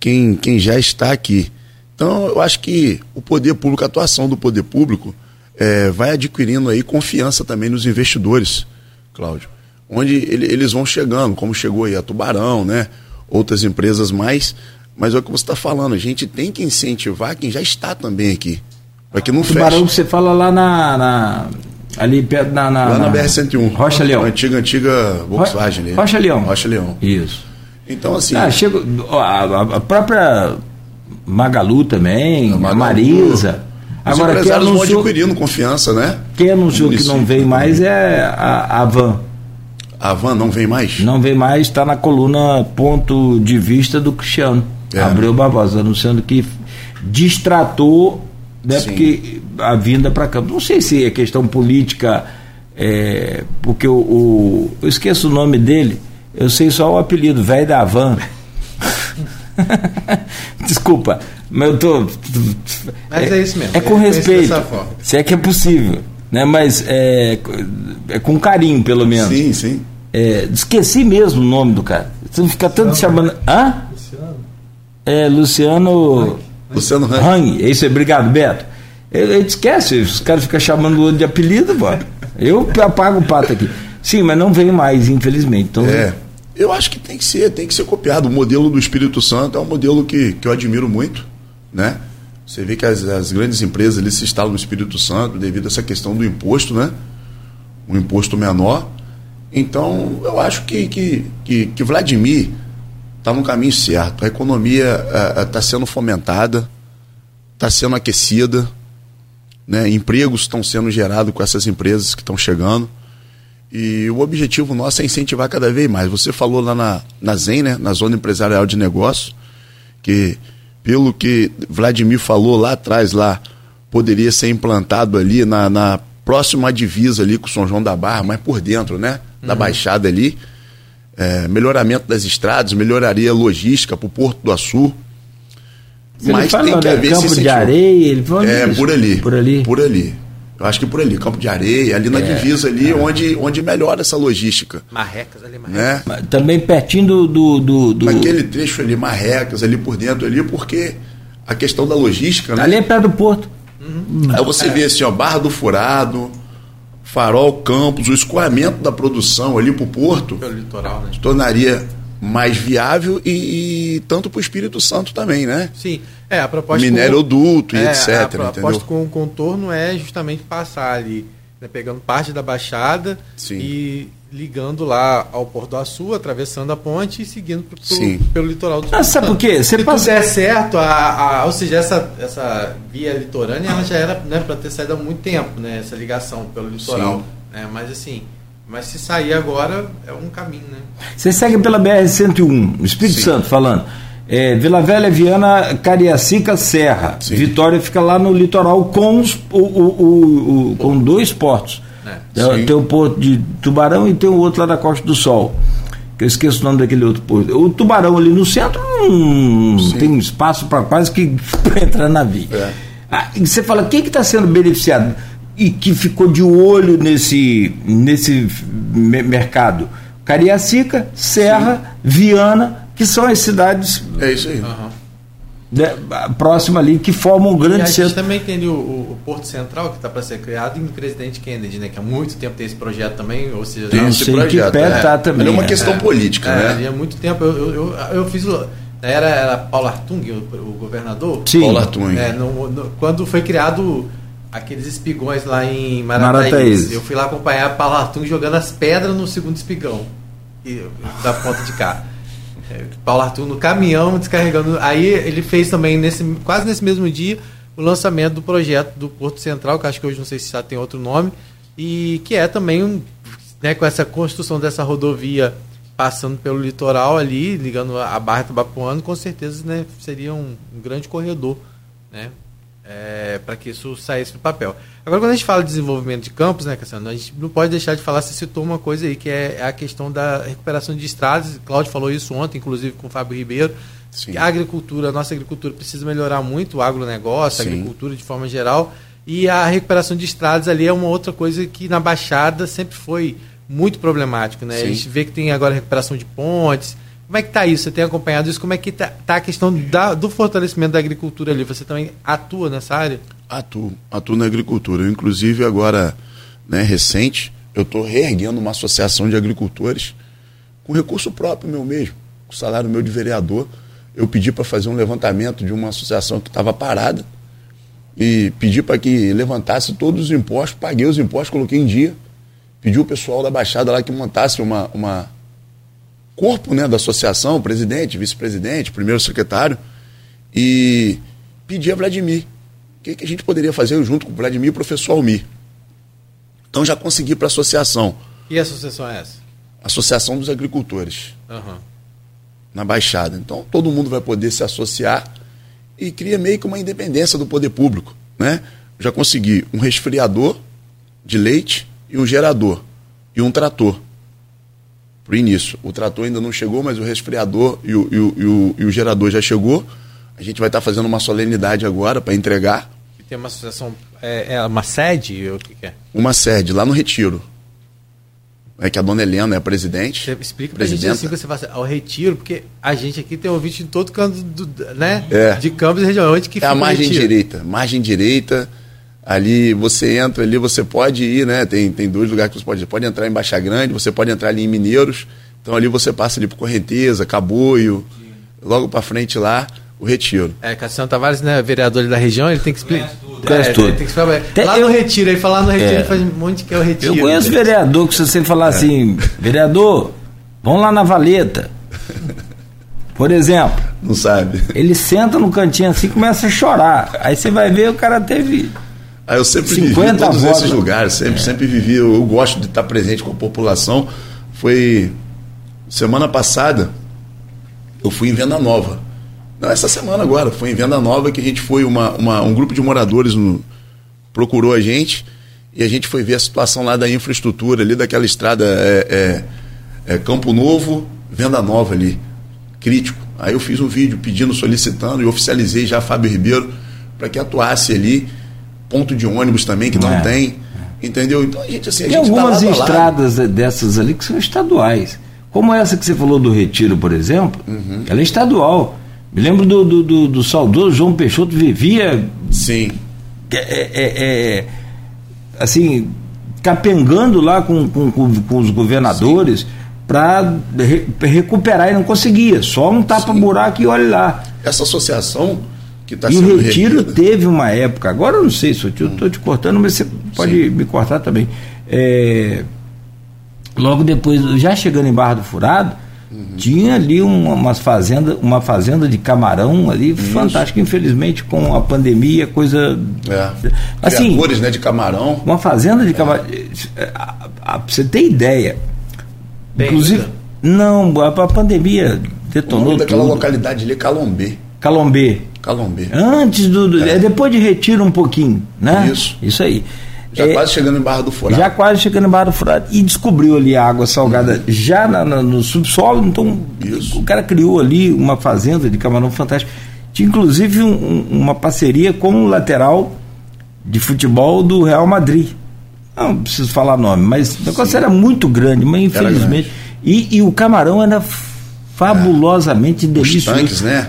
quem, quem já está aqui. Então, eu acho que o poder público, a atuação do poder público, eh, vai adquirindo aí confiança também nos investidores, Cláudio. Onde ele- eles vão chegando, como chegou aí a Tubarão, né? Outras empresas mais. Mas é o que você está falando, a gente tem que incentivar quem já está também aqui. Para que não Tubarão feche. que você fala lá na. na- ali perto na. na Lá na na- BR-101. Rocha Leão. Antiga, antiga Volkswagen. ali. Rocha Leão. Rocha Leão. Isso. Então, assim. Ah, chega, ó, a, a própria Magalu também, a, Magalu, Marisa. Os Agora, quem empresários vão anunciou, adquirindo confiança, né? quem anunciou que não vem mais é a, a Van. A van não vem mais? Não vem mais, está na coluna ponto de vista do Cristiano. É. Abreu Barbosa, anunciando que distratou, né, Sim. porque a vinda para cá. Não sei se é questão política, é, porque o, o- Eu esqueço o nome dele, eu sei só o apelido, velho da van. Desculpa, mas eu tô. Mas é isso mesmo, É com é respeito. Se é que é possível. Né, mas é, é com carinho, pelo menos Sim, sim. É, esqueci mesmo o nome do cara. Você não fica tanto chamando. Hã? É, Luciano. Luciano Hang. Hang. É isso aí, obrigado, Beto. Ele, ele esquece, os caras ficam chamando o outro de apelido, pô. Eu apago o pato aqui. Sim, mas não vem mais, infelizmente. Então, É. Eu acho que tem que ser, tem que ser copiado. O modelo do Espírito Santo é um modelo que, que eu admiro muito, né? Você vê que as, as grandes empresas ali se instalam no Espírito Santo devido a essa questão do imposto, né? Um imposto menor. Então, eu acho que, que, que, que Vladimir está no caminho certo. A economia está sendo fomentada, está sendo aquecida, né? empregos estão sendo gerados com essas empresas que estão chegando. E o objetivo nosso é incentivar cada vez mais. Você falou lá na, na ZEM, né? na Zona Empresarial de Negócio, que pelo que Vladimir falou lá atrás, lá poderia ser implantado ali na, na próxima divisa ali com São João da Barra, mas por dentro, né? Da Baixada ali. É, melhoramento das estradas, melhoraria a logística para o Porto do Açu. ele fala, né, campo de incentivo. areia, ele fala É, por ali. Por ali. Por ali. Eu acho que por ali, campo de areia, ali na É, divisa ali, onde, onde melhora essa logística. Marrecas ali, marrecas. Né? Mas Também pertinho do. do, do, do- Naquele trecho ali, marrecas, ali por dentro ali, porque a questão da logística, né? Ali é perto do porto. Aí você vê assim, ó, Barra do Furado, Farol Campos, o escoamento da produção ali pro porto Pelo litoral, né? tornaria mais viável e, e tanto pro Espírito Santo também, né? Sim. É, a proposta. Minério e é, etc, A entendeu? proposta com o contorno é justamente passar ali, né, pegando parte da Baixada Sim. e ligando lá ao Porto do Açu, atravessando a ponte e seguindo pro- pro- pelo litoral do Ah, sabe por quê? Você Se tudo passa. der certo, a, a- ou seja, essa, essa via litorânea ela já era né, para ter saído há muito tempo, né, essa ligação pelo litoral. né, mas assim, mas se sair agora é um caminho, né? Você segue pela BR-101, no Espírito Sim. Santo, falando. É, Vila Velha, Viana, Cariacica, Serra. Sim. Vitória fica lá no litoral com, os, o, o- o- o- com dois portos. É. Tem, Sim. tem o porto de Tubarão e tem o outro lá da Costa do Sol. Que eu esqueço o nome daquele outro porto. O Tubarão ali no centro Sim. tem espaço para quase que pra entrar navio. É. Ah, e você fala, quem que está sendo beneficiado e que ficou de olho nesse, nesse me- mercado? Cariacica, Serra, Viana, que são as cidades É isso aí. né, próximas ali que formam um E grande a gente centro. também tem o, o- o Porto Central, que está para ser criado, em Presidente Kennedy, né? Que há muito tempo tem esse projeto também, ou seja, Tem esse em que projeto, pé é. tá também. É uma é. questão política, É, né? há muito tempo. Eu, eu, eu, eu fiz. Era, era Paulo Artung, o, o governador? Sim. Paulo Artung. É, no- no- quando foi criado aqueles espigões lá em Marataízes, Marataízes. eu fui lá acompanhar Paulo Artung jogando as pedras no segundo espigão e- da ponta de cá. É, Paulo Artung no caminhão descarregando. Aí ele fez também, nesse, quase nesse mesmo dia, o lançamento do projeto do Porto Central, que acho que hoje não sei se já tem outro nome, e que é também um, né, com essa construção dessa rodovia passando pelo litoral ali, ligando a Barra do Bapuano, com certeza né, seria um, um grande corredor né, para que isso saísse do papel. Agora, quando a gente fala de desenvolvimento de campos, né, Cassiano, a gente não pode deixar de falar, você citou uma coisa aí, que é a questão da recuperação de estradas. Cláudio falou isso ontem, inclusive com o Fábio Ribeiro. Sim. Que a agricultura, a nossa agricultura precisa melhorar muito, o agronegócio, a Sim. agricultura de forma geral. E a recuperação de estradas ali é uma outra coisa que na Baixada sempre foi muito problemático, né? A Sim. gente vê que tem agora recuperação de pontes. Como é que está isso? Você tem acompanhado isso? Como é que está a questão da- do fortalecimento da agricultura ali? Você também atua nessa área? Atuo, atuo na agricultura. Eu, inclusive, agora, né, recente, eu estou reerguendo uma associação de agricultores com recurso próprio meu mesmo, com salário meu de vereador. Eu pedi para fazer um levantamento de uma associação que estava parada e pedi para que levantasse todos os impostos, paguei os impostos, coloquei em dia. Pedi o pessoal da Baixada lá que montasse uma, uma corpo né, da associação, presidente, vice-presidente, primeiro secretário, e pedi a Vladimir o que, que a gente poderia fazer junto com o Vladimir e o professor Almir. Então já consegui para a associação, E a associação é essa? Associação dos Agricultores, Aham. na Baixada. Então todo mundo vai poder se associar e cria meio que uma independência do poder público. Né? Já consegui um resfriador de leite e um gerador e um trator. Para o início. O trator ainda não chegou, mas o resfriador e o, e o, e o, e o gerador já chegou. A gente vai estar fazendo uma solenidade agora para entregar E tem uma associação, é, é uma sede? O que, que é? uma sede lá no Retiro. é que a dona Helena é a presidente. Você explica pra gente assim que você faz ao retiro, porque a gente aqui tem ouvinte em todo canto do, né? É. de Campos e região. Onde que É a margem direita. Margem direita. Ali você entra ali, você pode ir, né? Tem, tem dois lugares que você pode ir. Pode entrar em Baixa Grande, você pode entrar ali em Mineiros. Então ali você passa ali por Correnteza, Caboio, logo para frente lá, o retiro. É, Cassiano Tavares, né, vereador da região, ele tem que explicar. Conhece É, tudo. tem que explicar. Tem- lá eu- no retiro, aí falar no retiro, É. ele faz um monte que é o retiro. Eu conheço vereador que se você falar assim, vereador, vamos lá na valeta. Por exemplo, Não sabe? ele senta no cantinho assim e começa a chorar. Aí você vai ver o cara teve. Ah, eu sempre 50 vivi em todos votos. esses lugares, sempre, sempre vivi, eu, eu gosto de estar presente com a população. Foi semana passada, eu fui em Venda Nova. Não, essa semana agora, foi em Venda Nova que a gente foi, uma, uma- um grupo de moradores no- procurou a gente e a gente foi ver a situação lá da infraestrutura, ali daquela estrada é, é, é Campo Novo, Venda Nova ali, crítico. Aí eu fiz um vídeo pedindo, solicitando e oficializei já Fábio Ribeiro para que atuasse ali, ponto de ônibus também, que não É. tem. Entendeu? Então a gente assim, a Tem gente tá algumas lado. estradas dessas ali que são estaduais. Como essa que você falou do Retiro, por exemplo, Uhum. ela é estadual. Me lembro do, do, do, do saudoso João Peixoto vivia Sim. é, é, é, assim, capengando lá com, com, com, com os governadores para recuperar e não conseguia. Só um tapa-buraco e olha lá. Essa associação que está E o sendo Retiro revida- teve uma época, agora eu não sei se eu estou te cortando, mas você pode me cortar também. É, logo depois, já chegando em Barra do Furado, Uhum. tinha ali uma, umas fazenda, uma fazenda de camarão ali, fantástica. Infelizmente, com a pandemia, coisa. É. Assim, Criadores, né, de camarão. uma fazenda de camarão. Pra você ter ideia. Bem, inclusive. né? Não, a, a pandemia O detonou nome daquela tudo. localidade ali é Calombê. Calombê. Calombê. Antes do. do- é depois de retiro um pouquinho, né? Isso. Isso aí. Já É, quase chegando em Barra do Furado. já quase chegando em Barra do Furado. E descobriu ali a água salgada já na- na- no subsolo. Então, Isso. o cara criou ali uma fazenda de camarão fantástico. Tinha inclusive um- um- uma parceria com o lateral de futebol do Real Madrid. Não preciso falar nome, mas o negócio era muito grande, mas infelizmente. E, e o camarão era fabulosamente Os delicioso. tanques, né?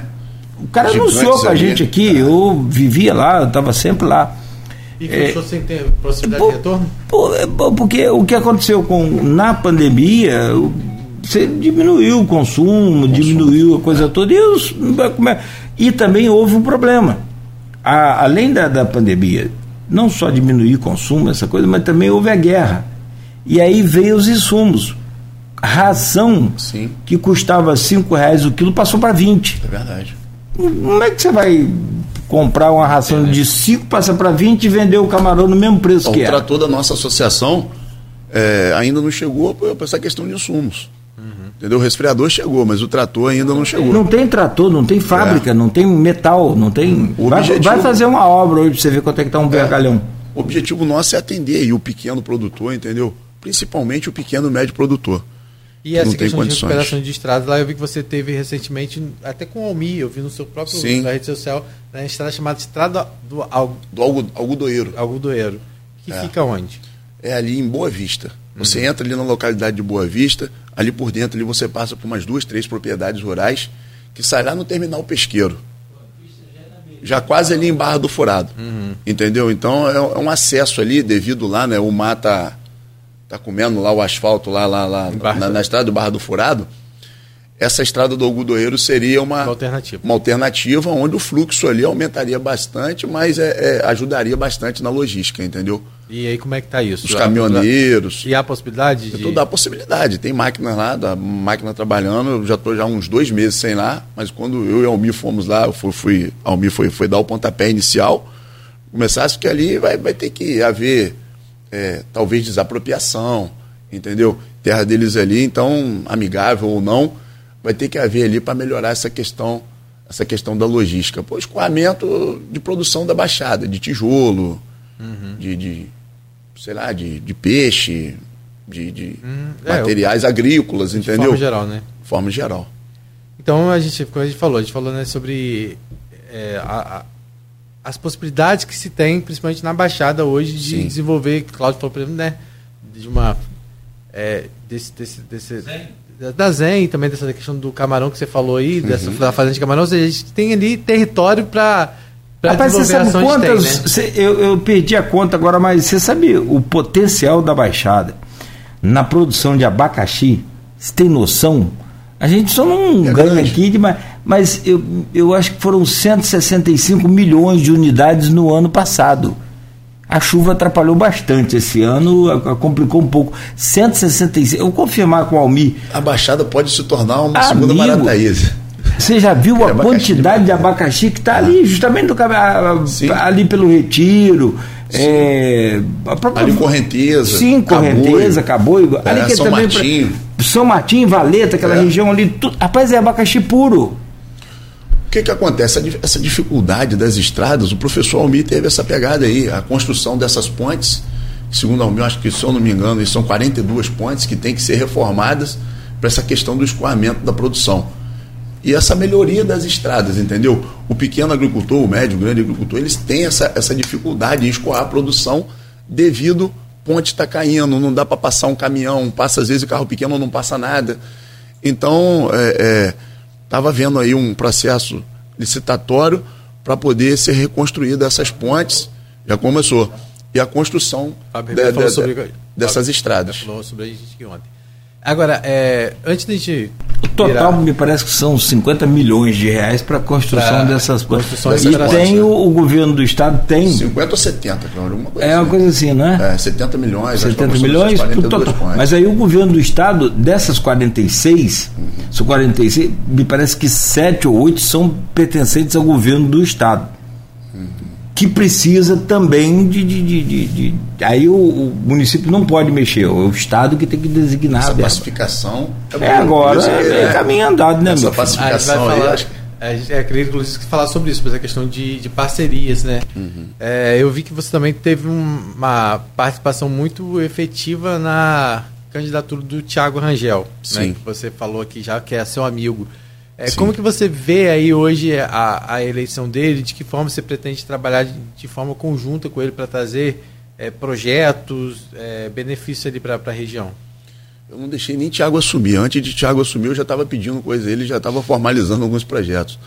O cara Gigantes anunciou com a gente aqui, É. eu vivia lá, eu estava sempre lá. E fechou sem ter possibilidade Pô, de retorno? pô, é porque o que aconteceu com na pandemia, você diminuiu o consumo, diminuiu a coisa toda, e, os- como é- e também houve um problema. A- além da, da pandemia, não só diminuir o consumo, essa coisa, mas também houve a guerra. E aí veio os insumos. Ração Sim. que custava cinco reais o quilo passou para 20. É verdade. Como é que você vai comprar uma ração de 5, passar para 20 e vender o camarão no mesmo preço O que era? trator da nossa associação é, ainda não chegou para essa questão de insumos. Entendeu? O resfriador chegou, mas o trator ainda não chegou. Não tem trator, não tem fábrica, não tem metal, não tem. O Vai, objetivo- vai fazer uma obra hoje pra você ver quanto é que tá um vergalhão. O objetivo nosso é atender aí o pequeno produtor, entendeu? Principalmente o pequeno e médio produtor. E essa Não questão de recuperação de estradas, lá eu vi que você teve recentemente, até com o Almi, eu vi no seu próprio Sim. na rede social, na estrada chamada Estrada do Al- Do algo- algodoeiro. Algodoeiro, que É. fica onde? É ali em Boa Vista. Você entra ali na localidade de Boa Vista, ali por dentro ali você passa por umas duas, três propriedades rurais que sai lá no terminal pesqueiro. Já quase ali em Barra do Furado. Entendeu? Então é, é um acesso ali, devido lá, né? O mar tá, comendo lá o asfalto lá, lá, lá na, na estrada do Barra do Furado. Essa estrada do Algodoeiro seria uma, Uma alternativa. uma alternativa onde o fluxo ali aumentaria bastante, mas é, é, ajudaria bastante na logística, entendeu? E aí como é que tá isso? Os caminhoneiros. E há a possibilidide de... Dá a possibilidade. Tem máquinas lá, da máquina trabalhando. Eu já estou já há uns dois meses sem lá, mas quando eu e a Almir fomos lá, eu fui, fui, a Almir foi, foi dar o pontapé inicial. Começasse que ali vai, vai ter que haver é, talvez desapropriação, entendeu? Terra deles ali, então, amigável ou não, vai ter que haver ali para melhorar essa questão, essa questão da logística. Pô, escoamento de produção da Baixada, de tijolo, de, de, sei lá, de, de peixe, de, de é, materiais agrícolas, de entendeu? forma geral, né? De forma geral. Então a gente, como a gente falou, a gente falou né, sobre é, a- a- as possibilidades que se tem, principalmente na Baixada hoje, de Sim. desenvolver, Cláudio falou, por exemplo, né, de uma é, desse, desse, desse da Zen e também dessa questão do camarão que você falou aí, dessa da fazenda de camarão, a gente tem ali território para Rapaz, você sabe quantas. Tem, né? eu, eu perdi a conta agora, mas você sabe o potencial da Baixada na produção de abacaxi? Você tem noção? A gente só não é ganha grande. aqui, de, mas, mas eu, eu acho que foram 165 milhões de unidades no ano passado. A chuva atrapalhou bastante esse ano, a, a complicou um pouco. 165, eu vou confirmar com o Almi. A Baixada pode se tornar uma Amigo, segunda Marataíza. Você já viu a quantidade de abacaxi que está ah. ali, justamente do, ali pelo Retiro. É, própria, ali Correnteza. Sim, Correnteza, Caboio. É, ali que São também Martinho. Pra, São Martinho, Valeta, aquela é. região ali. Tu, rapaz, é abacaxi puro. O que, que acontece? Essa dificuldade das estradas, o professor Almir teve essa pegada aí, a construção dessas pontes, segundo Almir, acho que se eu não me engano, são 42 pontes que têm que ser reformadas para essa questão do escoamento da produção e essa melhoria das estradas, entendeu? O pequeno agricultor, o médio, o grande agricultor, eles têm essa, essa dificuldade em escoar a produção devido ponte está caindo, não dá para passar um caminhão, passa às vezes o carro pequeno não passa nada. Então, estava é, é, vendo aí um processo licitatório para poder ser reconstruída essas pontes, já começou. E a construção de, de, de, dessas estradas. Falou sobre a gente ontem. Agora, é, antes de gente. O total virar... me parece que são 50 milhões de reais para a construção pra dessas construções. E tem o, o, governo do estado tem. 50 ou 70, claro, uma coisa É uma assim. coisa assim, né? É, 70 milhões. 70 milhões total. Mas aí o governo do estado, dessas 46, uhum. são 46, me parece que 7 ou 8 são pertencentes ao governo do estado que precisa também de. de, de, de, de aí o, o, município não pode mexer, é o Estado que tem que designar. Essa pacificação é, é agora, é, é, caminho andado, né, Essa pacificação aí, acho que. A gente é, queria inclusive falar sobre isso, mas a questão de, de parcerias, né? Uhum. É, eu vi que você também teve um, uma participação muito efetiva na candidatura do Tiago Rangel, né? Sim. Né, que você falou aqui já que é seu amigo. É, como que você vê aí hoje a, a eleição dele? De que forma você pretende trabalhar de, de forma conjunta com ele para trazer é, projetos, é, benefícios ali para a região? Eu não deixei nem Tiago assumir. Antes de Tiago assumir, eu já estava pedindo coisa, ele já estava formalizando alguns projetos.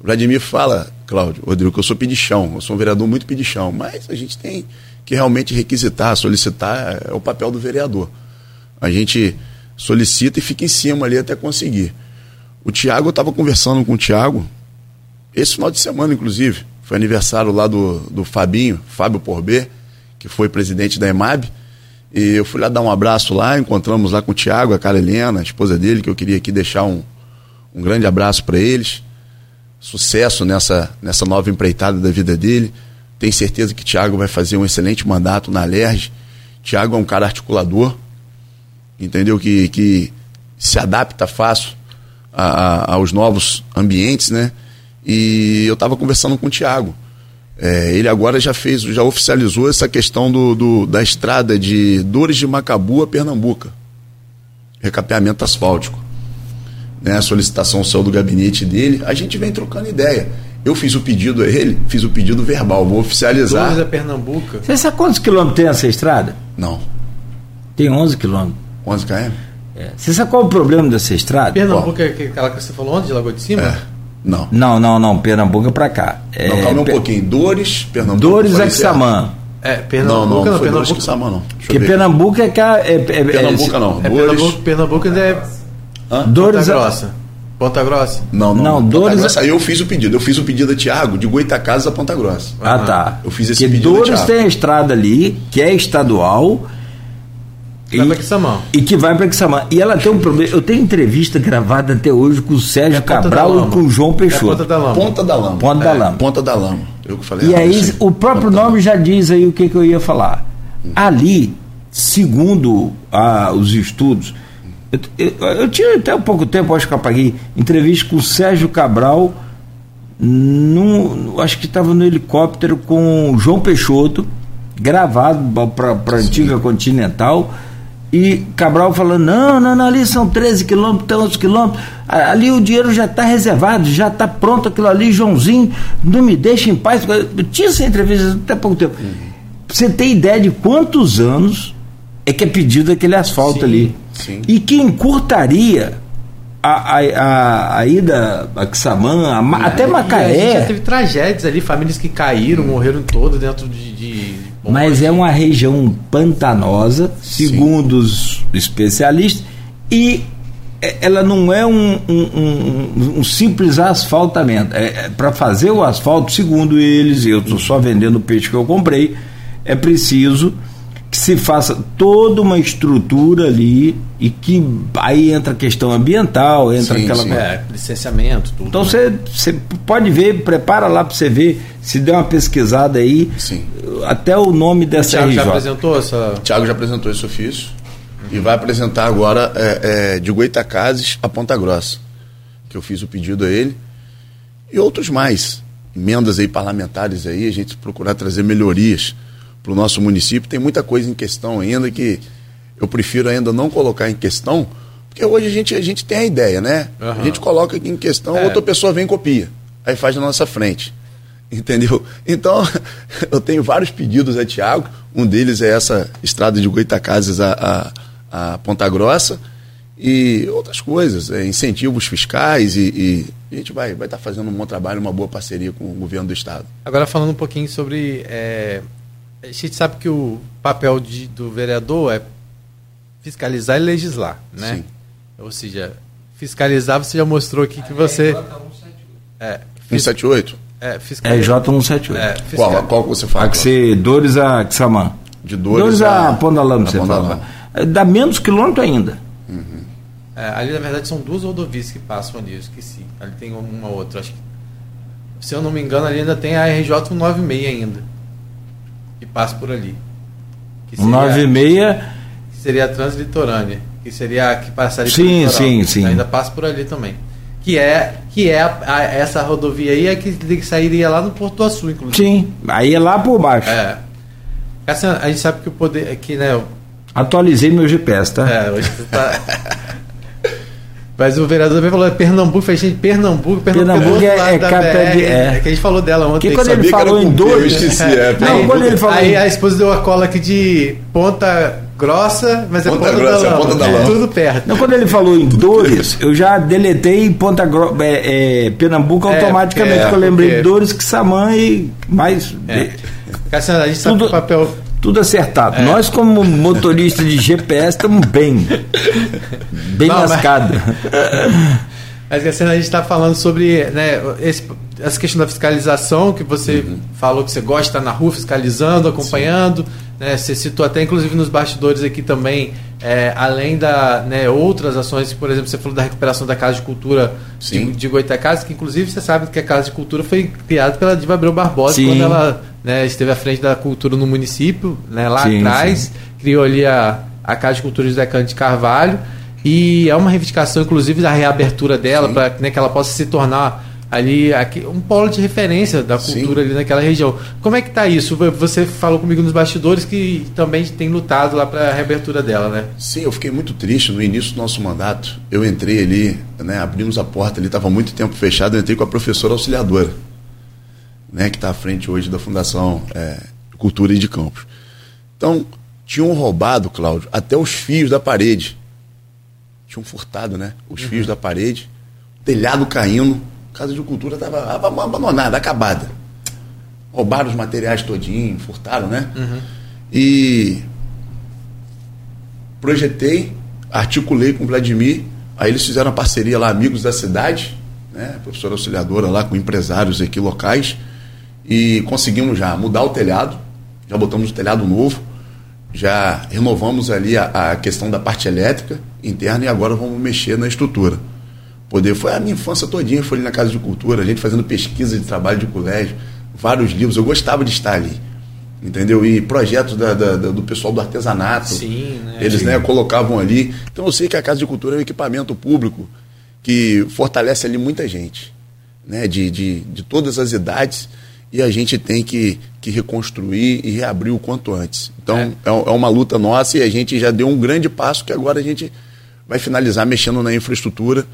O Vladimir fala, Cláudio, Rodrigo, que eu sou pedichão, eu sou um vereador muito pedichão, mas a gente tem que realmente requisitar, solicitar, é o papel do vereador. A gente solicita e fica em cima ali até conseguir. O Tiago, eu estava conversando com o Tiago, esse final de semana, inclusive. Foi aniversário lá do, do Fabinho, Fábio Porbê, que foi presidente da EMAB. E eu fui lá dar um abraço lá, encontramos lá com o Tiago, a cara Helena, a esposa dele, que eu queria aqui deixar um, um grande abraço para eles. Sucesso nessa, nessa nova empreitada da vida dele. Tenho certeza que Tiago vai fazer um excelente mandato na LERJ. Tiago é um cara articulador, entendeu? Que, que se adapta fácil a, a, aos novos ambientes, né? E eu estava conversando com o Tiago. É, ele agora já fez, já oficializou essa questão do, do, da estrada de Dores de Macabu a Pernambuca. Recapeamento asfáltico. Né, a solicitação saiu do gabinete dele, a gente vem trocando ideia. Eu fiz o pedido a ele, fiz o pedido verbal, vou oficializar. Dores a Pernambuca. Você sabe quantos quilômetros tem essa estrada? Não. Tem 11 quilômetros. 11 km? É. Você sabe qual é o problema dessa estrada? Pernambuco é aquela que você falou ontem, de Lagoa de Cima? É. Não. Não, não, não. Pernambuco é pra cá. É, não, calma um pouquinho. Dores, Pernambuco. Dores é Xamã. É, Pernambuco não, não, não, Pernambuco. Quixamã, não. Porque Pernambuco é que é, é, é, Pernambuco não. É Dores. Pernambuco, Pernambuco ainda é. Hã? Dores Ponta Grossa. Ponta Grossa? Não, não. não Dores Grossa, eu fiz o pedido. Eu fiz o pedido a Tiago de Goitacazes a Ponta Grossa. Ah, tá. Eu fiz esse Porque pedido. Dores tem a estrada ali, que é estadual Vai para Quissamã. E que vai para Quissamã. E ela tem um problema. Eu tenho entrevista gravada até hoje com o Sérgio é Cabral e com o João Peixoto. É ponta da Lama. Ponta da Lama. Ponta da é, Lama. Ponta da Lama. Eu que falei. E aí assim. o próprio ponta nome já diz aí o que, que eu ia falar. Hum. Ali, segundo ah, os estudos, eu, eu, eu, tinha até um pouco tempo, acho que eu apaguei, entrevista com o Sérgio Cabral, num, acho que estava no helicóptero com o João Peixoto, gravado para a antiga Continental e Cabral falando, não, não, não, ali são 13 quilômetros, tem 11 quilômetros, ali o dinheiro já está reservado, já está pronto aquilo ali, Joãozinho, não me deixa em paz. Eu tinha essa entrevista até pouco tempo. Uhum. Você tem ideia de quantos anos é que é pedido aquele asfalto Sim, ali. sim. E que encurtaria a, a, a, a ida a Quissamã, a Ma- até É, E a gente já Macaé. teve tragédias ali, famílias que caíram, morreram todas dentro de. de Mas é uma região pantanosa, segundo os especialistas, e é- ela não é um, um- um- um simples asfaltamento. É, Para fazer o asfalto, segundo eles, eu estou só vendendo o peixe que eu comprei, é preciso que se faça toda uma estrutura ali e que aí entra a questão ambiental, entra Sim, aquela sim. coisa. É, licenciamento, tudo. Então né? você, você pode ver, prepara lá para você ver, se der uma pesquisada aí, Sim. Até o nome dessa Thiago já apresentou essa. O Thiago já apresentou esse ofício e vai apresentar agora é, é, de Goitacazes a Ponta Grossa, que eu fiz o pedido a ele, e outros mais, emendas aí parlamentares aí, a gente procurar trazer melhorias para o nosso município. Tem muita coisa em questão ainda que eu prefiro ainda não colocar em questão, porque hoje a gente, a gente tem a ideia, né? A Aham. gente coloca aqui em questão, É. outra pessoa vem e copia, aí faz na nossa frente. Entendeu? Então, eu tenho vários pedidos a Tiago. Um deles é essa estrada de Goitacazes a, a, a Ponta Grossa e outras coisas, é, incentivos fiscais e, e a gente vai estar vai tá fazendo um bom trabalho, uma boa parceria com o governo do estado. Agora falando um pouquinho sobre. é, a gente sabe que o papel de- do vereador é fiscalizar e legislar, né? Sim. Ou seja, fiscalizar você já mostrou aqui que você. É, fis- 178? É, É fiscalizar. J178. É, Qual, fiscal- qual que você fala? Pode ser Dores a Xamã. De Dores a a- a você Ponta fala. É, Dá menos quilômetro ainda. É, ali na verdade são duas rodovias que passam ali, eu esqueci. Ali tem uma outra, acho que. Se eu não me engano, ali ainda tem a RJ 196 ainda. Que passa por ali. Que Um 96, que seria a Translitorânea, que seria a que passaria Sim, sim, sim. Ainda passa por ali também. Que é, que é a- a- essa rodovia aí é que, que sairia lá no Porto do Açu, inclusive. sim. Aí é lá por baixo. É. Cassiano, a gente sabe que o poder. Que, né, Atualizei meu GPS, tá? é, hoje você tá. Mas o vereador também falou, é Pernambuco, falei, gente, Pernambuco, Pernambuco, Pernambuco do é- outro lado é da capa BR, de- é. que a gente falou dela ontem. Que quando ele falou em P, eu esqueci, é, Não, Pernambuco. quando ele falou Aí em a esposa deu a cola aqui de Ponta Grossa, mas é Ponta Ponta, Grossa, da é Lama. Ponta da É Lama. Tudo perto. Não, quando ele falou em Dores, eu já deletei Ponta Gro é, é, Pernambuco É, automaticamente, é, porque eu lembrei porque- Dores, Quissamã e mais. É. Cassiano, a gente sabe Tudo- que o papel. Tudo acertado. É. Nós, como motorista de GPS, estamos bem. Bem Não, lascado. Mas Cassiano, a gente está falando sobre né, esse- essa questão da fiscalização, que você Uhum. falou que você gosta de estar na rua fiscalizando, acompanhando. Né, você citou até, inclusive, nos bastidores aqui também, é, além da né, outras ações, por exemplo, você falou da recuperação da Casa de Cultura de, Sim. de Goitacazes, que inclusive você sabe que a Casa de Cultura foi criada pela Diva Abreu Barbosa Sim. quando ela né, esteve à frente da cultura no município, né, lá Sim, atrás, sim. criou ali a, a Casa de Cultura José de Carvalho e é uma reivindicação, inclusive, da reabertura dela Sim. para né, que ela possa se tornar ali aqui, um polo de referência da Sim. cultura ali naquela região. Como é que está isso? Você falou comigo nos bastidores que também tem lutado lá para a reabertura dela, né? Sim, eu fiquei muito triste no início do nosso mandato. Eu entrei ali, né, abrimos a porta ali, estava muito tempo fechado, eu entrei com a professora auxiliadora, né, que está à frente hoje da Fundação é, Cultura e de Campos. Então, tinham roubado, Cláudio, até os fios da parede. Tinham furtado, né? Os fios da parede, telhado caindo, a Casa de Cultura estava abandonada, acabada. Roubaram os materiais todinho, furtaram, né? E projetei, articulei com o Vladimir, aí eles fizeram uma parceria lá, amigos da cidade, né, professora auxiliadora lá com empresários aqui locais, e conseguimos já mudar o telhado, já botamos o telhado novo, já renovamos ali a, a questão da parte elétrica interna e agora vamos mexer na estrutura. Poder, foi a minha infância todinha, foi ali na Casa de Cultura, a gente fazendo pesquisa de trabalho de colégio, vários livros, eu gostava de estar ali. Entendeu? E projetos da- da- da- do pessoal do artesanato. Sim, né? Eles né, colocavam ali. Então eu sei que a Casa de Cultura é um equipamento público que fortalece ali muita gente, né, de, de, de todas as idades, e a gente tem que, que reconstruir e reabrir o quanto antes. Então É. é. é uma luta nossa e a gente já deu um grande passo que agora a gente vai finalizar mexendo na infraestrutura,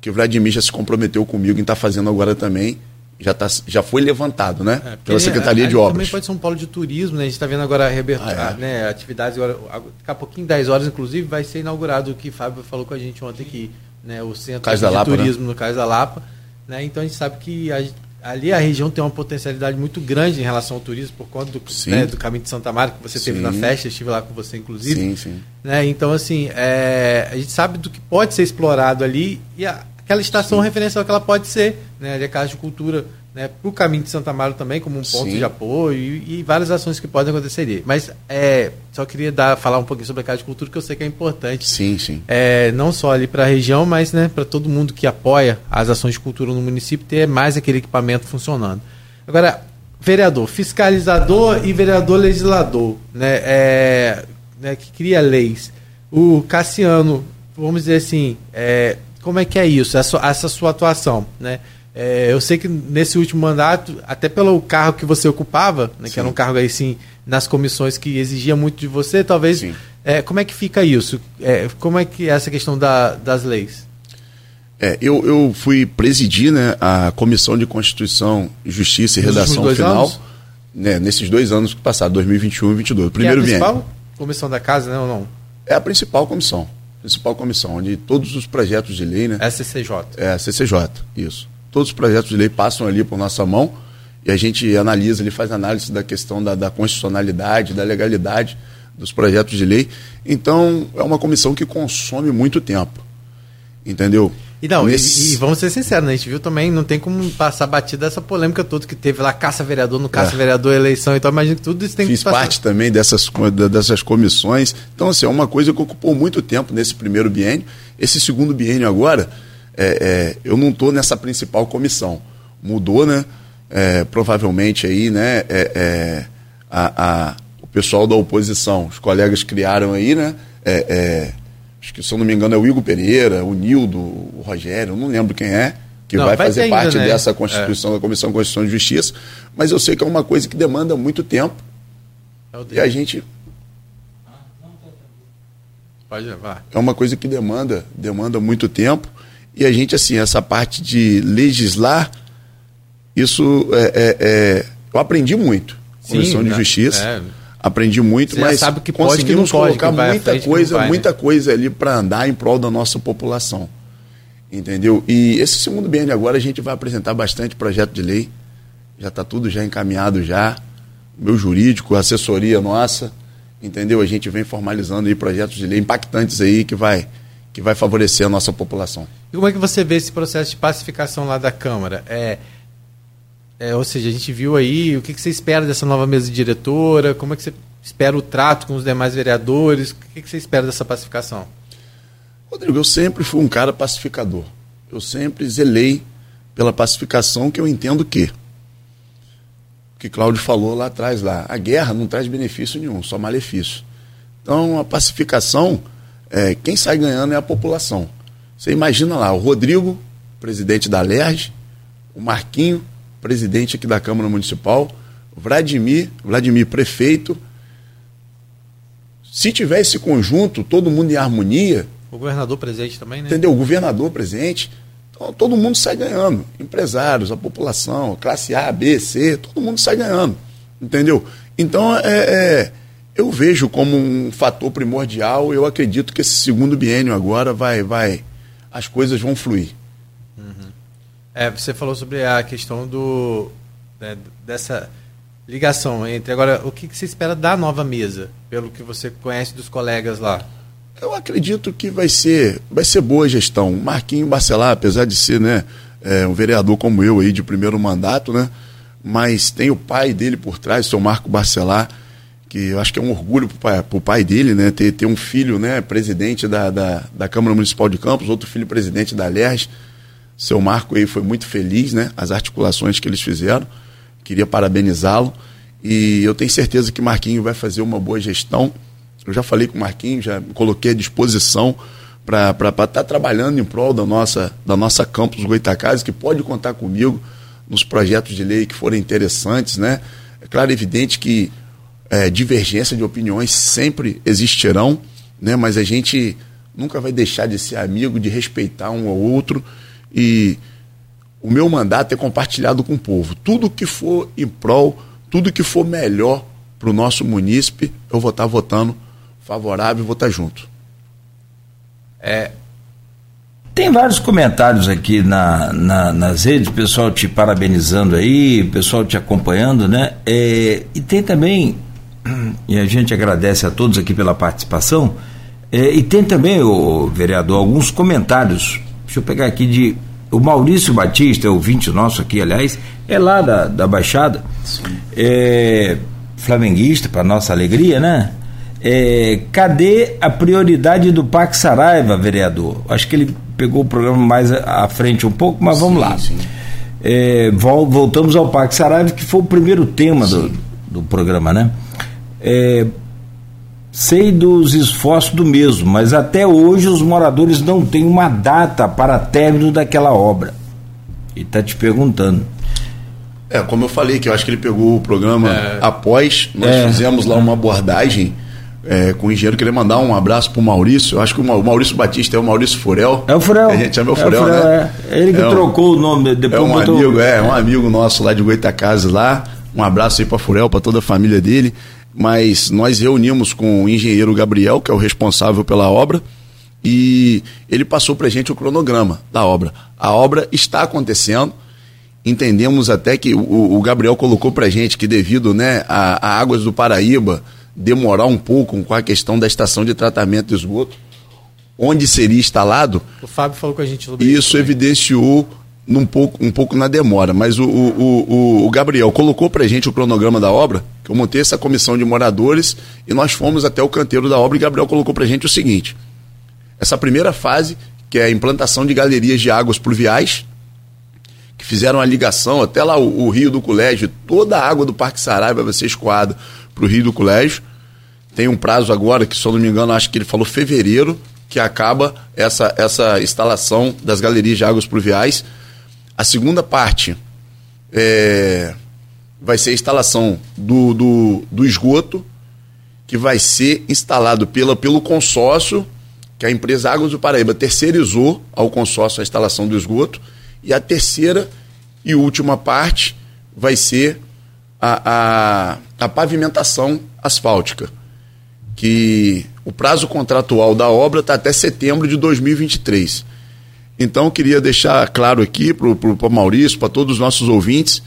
que o Vladimir já se comprometeu comigo em estar fazendo agora também. já, tá, já foi levantado, né? É, Pela Secretaria de Obras. Também pode ser um polo de turismo, né? A gente está vendo agora reabertura, Ah, é. né, atividades agora. Daqui a pouquinho, 10 horas, inclusive, vai ser inaugurado o que o Fábio falou com a gente ontem aqui, né? O centro Cais da de Lapa, né? turismo no Cais da Lapa. Né? Então a gente sabe que a- ali a região tem uma potencialidade muito grande em relação ao turismo, por conta do, né, do caminho de Santa Marta, que você teve Sim. na festa, estive lá com você, inclusive. Sim, sim. né? Então, assim, é, a gente sabe do que pode ser explorado ali e a- aquela estação referencial que ela pode ser, né? Ali a Casa de Cultura, né? Para o caminho de Santa Amaro também, como um ponto Sim. de apoio e, e várias ações que podem acontecer ali. Mas é, só queria dar, falar um pouquinho sobre a Casa de Cultura, que eu sei que é importante. Sim, sim. É, não só ali para a região, mas né, para todo mundo que apoia as ações de cultura no município ter mais aquele equipamento funcionando. Agora, vereador, fiscalizador e vereador legislador, né, é, né, que cria leis. O Cassiano, vamos dizer assim, é, como é que é isso, essa, essa sua atuação, né? É, eu sei que nesse último mandato, até pelo cargo que você ocupava, né, que era um cargo aí sim nas comissões que exigia muito de você, talvez. É, como é que fica isso? É, como é que é essa questão da- das leis? É, eu, eu fui presidir né, a Comissão de Constituição, Justiça e Nos Redação Final, anos? né, nesses dois anos que passaram, 2021 e 2022. O primeiro é a principal comissão da casa, né, ou não? É a principal comissão. Principal comissão, onde todos os projetos de lei, né? SCCJ. É a CCJ, isso. Todos os projetos de lei passam ali por nossa mão e a gente analisa, ele faz análise da questão da, da constitucionalidade, da legalidade dos projetos de lei. Então, é uma comissão que consome muito tempo. Entendeu? E não, e- Nesse- e, vamos ser sinceros, né? A gente viu também, não tem como passar batida essa polêmica toda que teve lá, caça-vereador, no caça-vereador, eleição, então imagina que tudo isso tem É. Fiz que passar. parte também dessas, dessas comissões. Então, assim, é uma coisa que ocupou muito tempo nesse primeiro biênio. Esse segundo biênio agora, é, é, eu não estou nessa principal comissão. Mudou, né? É, provavelmente aí, né? é, é, a, a- o pessoal da oposição, os colegas criaram aí, né? é, acho que, se eu não me engano, é o Igor Pereira, o Nildo, o Rogério, não lembro quem é, que Não, vai, vai fazer ter ainda, parte né? dessa Constituição, da Comissão de Constituição e Justiça, mas eu sei que é uma coisa que demanda muito tempo e a gente Pode levar. é uma coisa que demanda, demanda muito tempo. E a gente, assim, essa parte de legislar, isso é, é- é- eu aprendi muito. Sim, Comissão de né? Justiça. É. Aprendi muito, Você mas sabe que pode, que conseguimos pode, colocar que muita frente, coisa, vai, né? muita coisa ali para andar em prol da nossa população. Entendeu? E esse segundo biênio agora a gente vai apresentar bastante projeto de lei. Já está tudo já encaminhado já. Meu jurídico, assessoria nossa, entendeu? A gente vem formalizando aí projetos de lei impactantes aí que vai que vai favorecer a nossa população. E como é que você vê esse processo de pacificação lá da Câmara? É, é, ou seja, a gente viu aí, o que, que você espera dessa nova mesa diretora? Como é que você espera o trato com os demais vereadores? O que, que você espera dessa pacificação? Rodrigo, eu sempre fui um cara pacificador. Eu sempre zelei pela pacificação que eu entendo que o que Cláudio falou lá atrás lá, a guerra não traz benefício nenhum, só malefício. Então a pacificação, é, quem sai ganhando é a população. Você imagina lá, o Rodrigo, presidente da LERJ, o Marquinho, presidente aqui da Câmara Municipal, o Vladimir, Vladimir prefeito. Se tiver esse conjunto, todo mundo em harmonia, O governador presente também, né? entendeu? O governador presente, então, todo mundo sai ganhando. Empresários, a população, classe A, B, C, todo mundo sai ganhando, entendeu? Então, é, é, eu vejo como um fator primordial. Eu acredito que esse segundo biênio agora vai, vai, as coisas vão fluir. É, você falou sobre a questão do né, dessa ligação entre agora o que, que você espera da nova mesa, pelo que você conhece dos colegas lá. Eu acredito que vai ser, vai ser boa gestão. Marquinho Barcelar, apesar de ser né, é, um vereador como eu aí de primeiro mandato, né, mas tem o pai dele por trás, seu Marco Barcelar, que eu acho que é um orgulho para o pai, dele, né, ter, ter um filho né, presidente da, da, da Câmara Municipal de Campos, outro filho presidente da LERJ. Seu Marco aí foi muito feliz, né, as articulações que eles fizeram. Queria parabenizá-lo. E eu tenho certeza que Marquinho vai fazer uma boa gestão. Eu já falei com o Marquinhos, já coloquei à disposição para estar tá trabalhando em prol da nossa, da nossa campus Goitacazes, que pode contar comigo nos projetos de lei que forem interessantes. Né? É claro evidente que é, divergência de opiniões sempre existirão, né? mas a gente nunca vai deixar de ser amigo, de respeitar um ao outro. E o meu mandato é compartilhado com o povo. Tudo que for em prol, tudo que for melhor para o nosso munícipe, eu vou estar votando favorável vou estar junto. É, tem vários comentários aqui na, na, nas redes, pessoal te parabenizando aí, pessoal te acompanhando, né? É, e tem também, e a gente agradece a todos aqui pela participação, é, e tem também, o vereador, alguns comentários. Deixa eu pegar aqui de. O Maurício Batista, ouvinte nosso aqui, aliás, é lá da, da Baixada. É, flamenguista, para nossa alegria, né? É, cadê a prioridade do Pax Saraiva, vereador? Acho que ele pegou o programa mais à frente um pouco, mas vamos sim, lá. Sim. É, voltamos ao Pax Saraiva, que foi o primeiro tema do, do programa, né? É, sei dos esforços do mesmo, mas até hoje os moradores não têm uma data para término daquela obra. E está te perguntando. É, como eu falei, que eu acho que ele pegou o programa é. após, nós é. fizemos lá uma abordagem é, com o engenheiro. Queria mandar um abraço pro Maurício. Eu acho que o Maurício Batista é o Maurício Furel. É o Furel. A gente chama o Furel, é o Furel né? É. Ele que é trocou o nome depois. É um botou... amigo, é, um amigo nosso lá de Goitacazes lá. Um abraço aí para Furel, para toda a família dele. Mas nós reunimos com o engenheiro Gabriel, que é o responsável pela obra, e ele passou para gente o cronograma da obra. A obra está acontecendo. Entendemos até que o, o Gabriel colocou para gente que devido né, a, a Águas do Paraíba demorar um pouco com a questão da estação de tratamento de esgoto, onde seria instalado. O Fábio falou com a gente sobre isso. Isso evidenciou num pouco, um pouco na demora, mas o, o, o, o Gabriel colocou para gente o cronograma da obra, que eu montei essa comissão de moradores e nós fomos até o canteiro da obra e Gabriel colocou para gente o seguinte: essa primeira fase, que é a implantação de galerias de águas pluviais, que fizeram a ligação até lá o, o rio do colégio, toda a água do Parque Saraiva vai ser escoada para o Rio do Colégio. Tem um prazo agora, que se eu não me engano, acho que ele falou fevereiro, que acaba essa, essa instalação das galerias de águas pluviais. A segunda parte é, vai ser a instalação do, do, do esgoto, que vai ser instalado pela, pelo consórcio, que a empresa Águas do Paraíba terceirizou ao consórcio a instalação do esgoto. E a terceira e última parte vai ser a, a, a pavimentação asfáltica, que o prazo contratual da obra está até setembro de 2023. Então, queria deixar claro aqui para o Maurício, para todos os nossos ouvintes,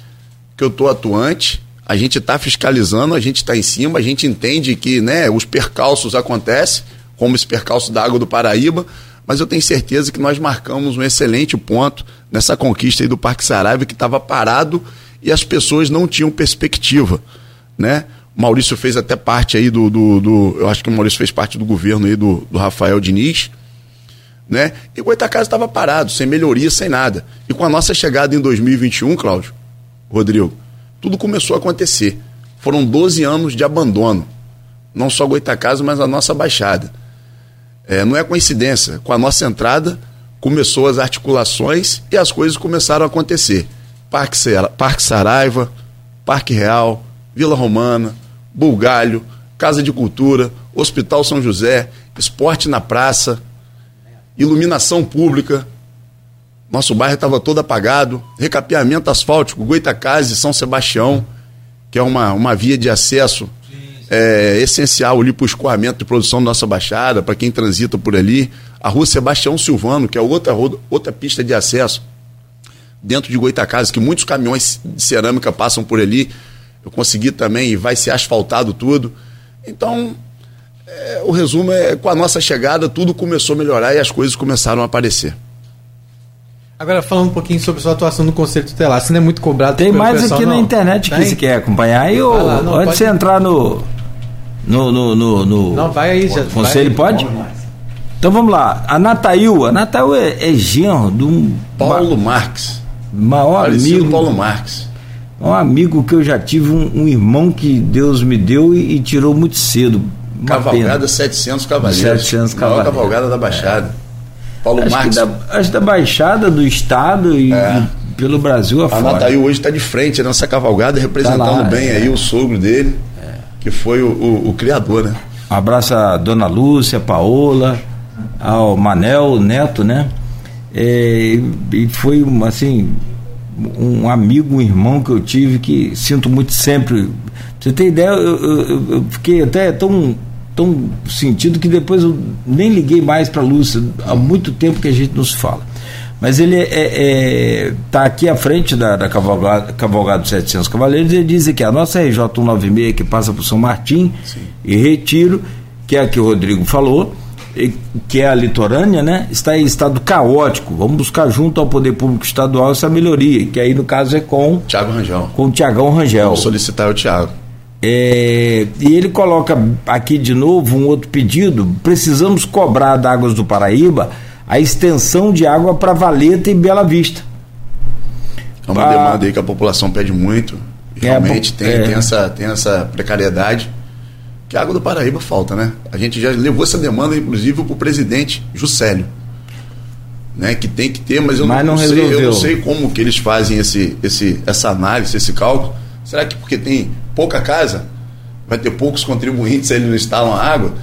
que eu estou atuante, a gente está fiscalizando, a gente está em cima, a gente entende que né, os percalços acontecem, como esse percalço da água do Paraíba, mas eu tenho certeza que nós marcamos um excelente ponto nessa conquista do Parque Saraiva, que estava parado e as pessoas não tinham perspectiva, né? O Maurício fez até parte aí do, do, do, eu acho que o Maurício fez parte do governo aí do, do Rafael Diniz, né? E o estava parado, sem melhoria, sem nada. E com a nossa chegada em 2021, Cláudio, Rodrigo, tudo começou a acontecer. Foram 12 anos de abandono. Não só Goitacazes, mas a nossa baixada. É, não é coincidência. Com a nossa entrada, começou as articulações e as coisas começaram a acontecer. Parque, Parque Saraiva, Parque Real, Vila Romana, Bulgalho, Casa de Cultura, Hospital São José, Esporte na Praça, iluminação pública. Nosso bairro estava todo apagado, recapeamento asfáltico, Goitacazes, São Sebastião, que é uma, uma via de acesso é, essencial ali para o escoamento de produção da nossa baixada, para quem transita por ali. A rua Sebastião Silvano, que é outra, outra pista de acesso dentro de Goitacazes, que muitos caminhões de cerâmica passam por ali. Eu consegui também e vai ser asfaltado tudo. Então, é, o resumo é com a nossa chegada tudo começou a melhorar e as coisas começaram a aparecer. Agora, falando um pouquinho sobre sua atuação no Conselho Tutelar, você não é muito cobrado Tem mais pessoal, aqui não. na internet que você quer acompanhar aí, ou lá, não, antes de você entrar no no, no, no, no, Não, vai aí, já. Conselho vai pode? Então vamos lá. A Natail, a Natail é, é genro de um. Paulo Marques maior Parecido amigo. Paulo Marques. Um amigo que eu já tive, um, um irmão que Deus me deu e, e tirou muito cedo. Cavalgada pena. 700 cavaleiros. 700 cavaleiros. Maior cavalgada da Baixada. É. Paulo acho Marques. Da, acho da Baixada, do Estado e, é. e pelo Brasil afora. A Nataí hoje está de frente nessa cavalgada, representando tá lá, bem é. aí o sogro dele, que foi o, o, o, criador, né? Um abraço a Dona Lúcia, a Paola, ao Manel, o neto, né? É, e foi assim um amigo, um irmão que eu tive que sinto muito sempre. Pra você ter ideia, eu, eu, eu fiquei até tão, tão sentido que depois eu nem liguei mais para Lúcia. Há muito tempo que a gente não se fala. Mas ele está é, é, tá aqui à frente da, da Cavalgado, Cavalgado 700 Cavaleiros e ele diz que a nossa RJ 196, que passa por São Martim Sim. e Retiro, que é a que o Rodrigo falou, que é a litorânea, né, está em estado caótico. Vamos buscar junto ao Poder Público Estadual essa melhoria, que aí no caso é com Tiago Rangel. Com o Tiagão Rangel. Vamos solicitar o Tiago. É, e ele coloca aqui de novo um outro pedido: precisamos cobrar da Águas do Paraíba a extensão de água para Valeta e Bela Vista. É uma pra... demanda aí que a população pede muito. É, realmente é, tem, é. tem, essa, tem essa precariedade que a água do Paraíba falta, né? A gente já levou essa demanda, inclusive, para o presidente Juscelio. Né, que tem que ter, mas eu mas não, não sei, eu não sei como que eles fazem esse, esse, essa análise, esse cálculo. Será que porque tem pouca casa, vai ter poucos contribuintes, eles não instalam água?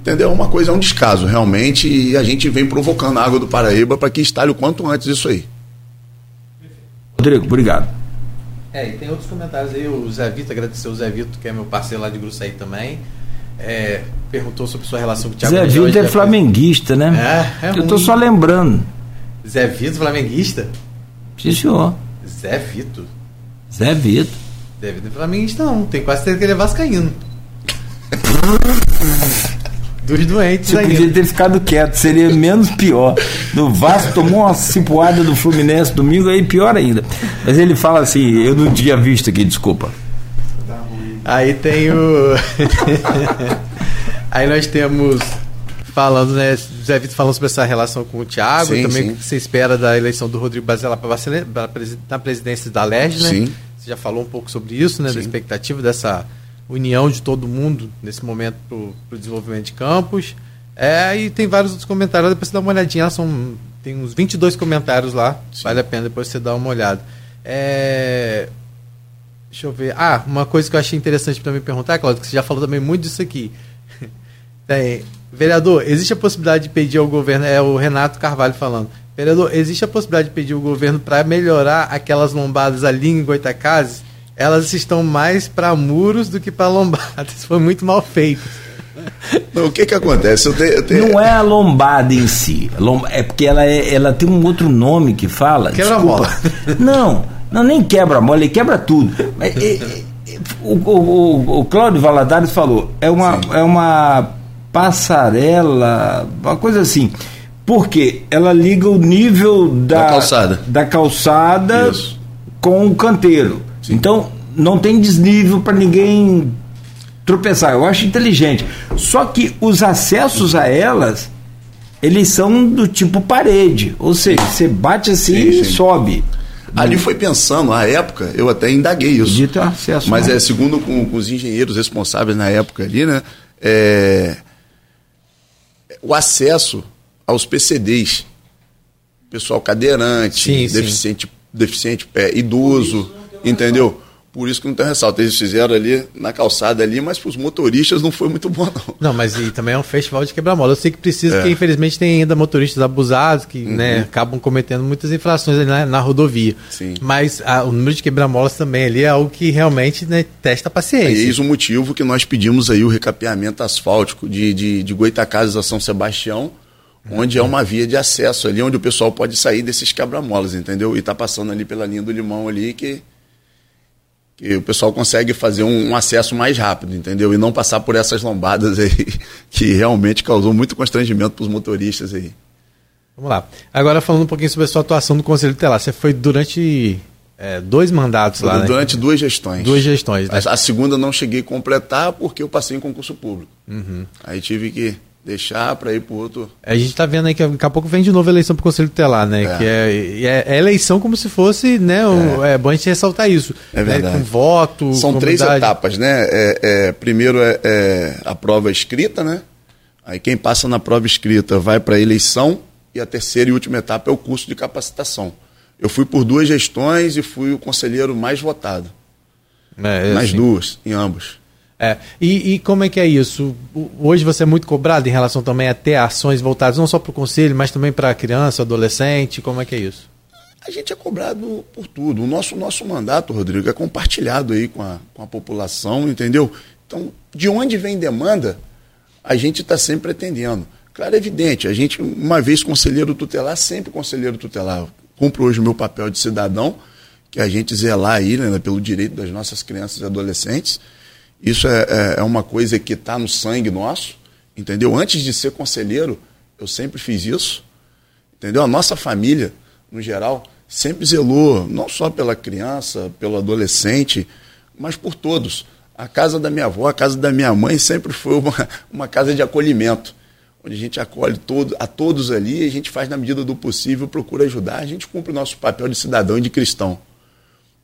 Entendeu? Uma coisa é um descaso, realmente, e a gente vem provocando a água do Paraíba para que instale o quanto antes isso aí. Rodrigo, obrigado. É, e tem outros comentários aí, o Zé Vitor, agradecer o Zé Vitor, que é meu parceiro lá de Gruçaí também. É, perguntou sobre sua relação com o Thiago Zé Vitor é flamenguista, né? É, é Eu tô só lembrando. Zé Vitor, flamenguista? Sim, senhor. Zé Vitor. Zé Vitor. Zé Vitor é flamenguista, não. Tem quase certeza que ele é vascaíno. Dos doentes Você podia ter ficado quieto, seria menos pior. No Vasco tomou uma cipuada do Fluminense domingo, aí pior ainda. Mas ele fala assim, eu não tinha visto aqui, desculpa. Aí tem o. aí nós temos. Falando, né? Zé Vitor falando sobre essa relação com o Thiago, sim, também o que você espera da eleição do Rodrigo Bacelar para presidência da LERJ, né? Sim. Você já falou um pouco sobre isso, né? Sim. Da expectativa dessa união de todo mundo nesse momento para o desenvolvimento de campos. É, e tem vários outros comentários, depois você dá uma olhadinha, são, tem uns 22 comentários lá, Sim. vale a pena depois você dar uma olhada. É, deixa eu ver. Ah, uma coisa que eu achei interessante para me perguntar, Claudio, que você já falou também muito disso aqui. tem, vereador, existe a possibilidade de pedir ao governo, é o Renato Carvalho falando, vereador, existe a possibilidade de pedir ao governo para melhorar aquelas lombadas ali em Goitacazes? elas estão mais para muros do que para lombadas. Foi muito mal feito. Não, o que que acontece? Eu tenho, eu tenho... Não é a lombada em si. É porque ela, é, ela tem um outro nome que fala. Quebra-mola. Não, não, nem quebra-mola, ele quebra tudo. O, o, o, Cláudio Valadares falou, é uma, é uma passarela, uma coisa assim. Porque ela liga o nível da, da calçada, da calçada com o canteiro. Sim. Então, não tem desnível para ninguém tropeçar. Eu acho inteligente. Só que os acessos a elas, eles são do tipo parede. Ou seja, você bate assim sim, e sobe. Ali foi pensando, na época, eu até indaguei isso. Ter acesso, mas né? é segundo com, com, os engenheiros responsáveis na época ali, né? É, o acesso aos PCDs, pessoal cadeirante, sim, deficiente, deficiente pé, idoso, entendeu? Por isso que não tem ressalto. Eles fizeram ali na calçada ali, mas para os motoristas não foi muito bom, não. Não, mas e também é um festival de quebra-mola. Eu sei que precisa, é. porque infelizmente tem ainda motoristas abusados que uhum. né, acabam cometendo muitas infrações na, na rodovia. Sim. Mas a, o número de quebra-molas também ali é algo que realmente né, testa a paciência. É eis o motivo que nós pedimos aí o recapeamento asfáltico de, de, de Goitacazes a São Sebastião, onde é uma via de acesso ali, onde o pessoal pode sair desses quebra-molas, entendeu? E tá passando ali pela linha do limão ali que que o pessoal consegue fazer um, um, acesso mais rápido, entendeu? E não passar por essas lombadas aí, que realmente causou muito constrangimento para os motoristas aí. Vamos lá. Agora falando um pouquinho sobre a sua atuação no Conselho Tutelar. Você foi durante é, dois mandatos lá, né? Durante né? duas gestões. Duas gestões, né? A, a, segunda não cheguei a completar porque eu passei em concurso público. Uhum. Aí tive que deixar para ir para outro. A gente está vendo aí que daqui a pouco vem de novo a eleição para o Conselho Tutelar, né? É. Que é, é, é, eleição como se fosse, né? É. é bom a gente ressaltar isso. É né? verdade. Com voto. São comunidade. três etapas, né? É, é primeiro é, a prova escrita, né? Aí quem passa na prova escrita vai para a eleição e a terceira e última etapa é o curso de capacitação. Eu fui por duas gestões e fui o conselheiro mais votado. Nas assim. duas, em ambos. É. E, e, como é que é isso? Hoje você é muito cobrado em relação também a ter ações voltadas não só para o conselho, mas também para criança, adolescente. Como é que é isso? a gente é cobrado por tudo. O nosso, nosso mandato, Rodrigo, é compartilhado aí com a, com a população, entendeu? Então, de onde vem demanda, a gente está sempre atendendo. Claro, é evidente, a gente, uma vez conselheiro tutelar, sempre conselheiro tutelar. Cumpro hoje o meu papel de cidadão, que é a gente zelar aí né, pelo direito das nossas crianças e adolescentes. Isso é, é, é uma coisa que está no sangue nosso, entendeu? Antes de ser conselheiro, eu sempre fiz isso, entendeu? A nossa família, no geral, sempre zelou, não só pela criança, pelo adolescente, mas por todos. A casa da minha avó, a casa da minha mãe sempre foi uma, uma casa de acolhimento onde a gente acolhe todo, a todos ali, a gente faz na medida do possível, procura ajudar, a gente cumpre o nosso papel de cidadão e de cristão.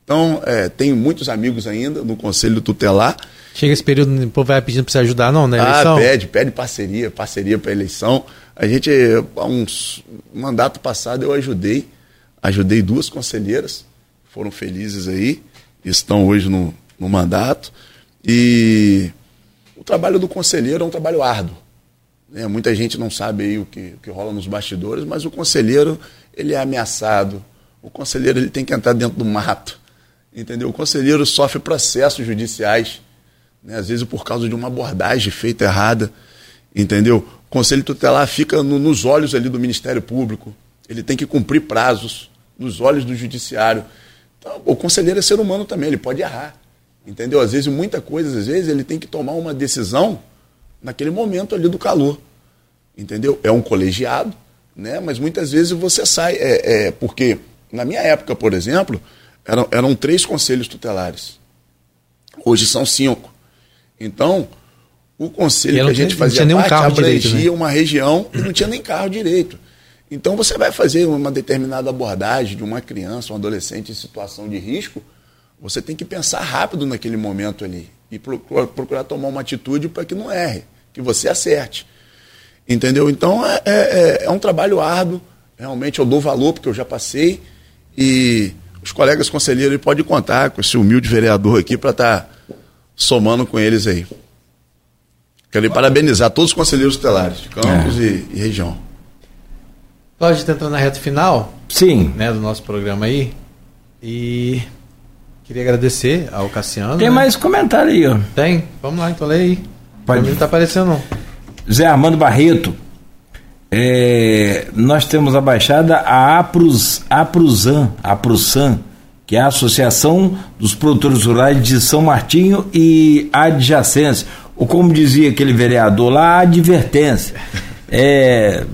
Então, é, tenho muitos amigos ainda no Conselho Tutelar. Chega esse período, o povo vai pedindo para você ajudar, não, né? Ah, pede, pede parceria, parceria para eleição. A gente, há uns mandato passado, eu ajudei, ajudei duas conselheiras, foram felizes aí, estão hoje no, no mandato. E o trabalho do conselheiro é um trabalho árduo. Né? Muita gente não sabe aí o que, o que rola nos bastidores, mas o conselheiro ele é ameaçado. O conselheiro ele tem que entrar dentro do mato. Entendeu? O conselheiro sofre processos judiciais, né? às vezes por causa de uma abordagem feita errada. Entendeu? O conselho tutelar fica no, nos olhos ali do Ministério Público. Ele tem que cumprir prazos nos olhos do judiciário. Então, o conselheiro é ser humano também, ele pode errar. Entendeu? Às vezes, muita coisa, às vezes, ele tem que tomar uma decisão naquele momento ali do calor. Entendeu? É um colegiado, né? mas muitas vezes você sai. É, é porque, na minha época, por exemplo, eram, eram três conselhos tutelares. Hoje são cinco. Então, o conselho que a gente fazia parte abrangia direito, né? uma região e não tinha nem carro direito. Então, você vai fazer uma determinada abordagem de uma criança, um adolescente em situação de risco, você tem que pensar rápido naquele momento ali e procurar, procurar tomar uma atitude para que não erre que você acerte. Entendeu? Então é, é, é, um trabalho árduo, realmente eu dou valor porque eu já passei e os colegas conselheiros podem contar com esse humilde vereador aqui para estar tá somando com eles aí. Quero parabenizar todos os conselheiros tutelares de Campos é. e, e, região. Pode entrar na reta final? Sim. Né, do nosso programa aí. E queria agradecer ao Cassiano. Tem né? mais comentário aí, ó. Tem? Vamos lá, então lê aí. Pode... Não está aparecendo, não. Zé Armando Barreto. É, nós temos a baixada a Aprus, Apruzan, Aprusan, que é a Associação dos Produtores Rurais de São Martinho e adjacência. Ou como dizia aquele vereador lá, advertência. É,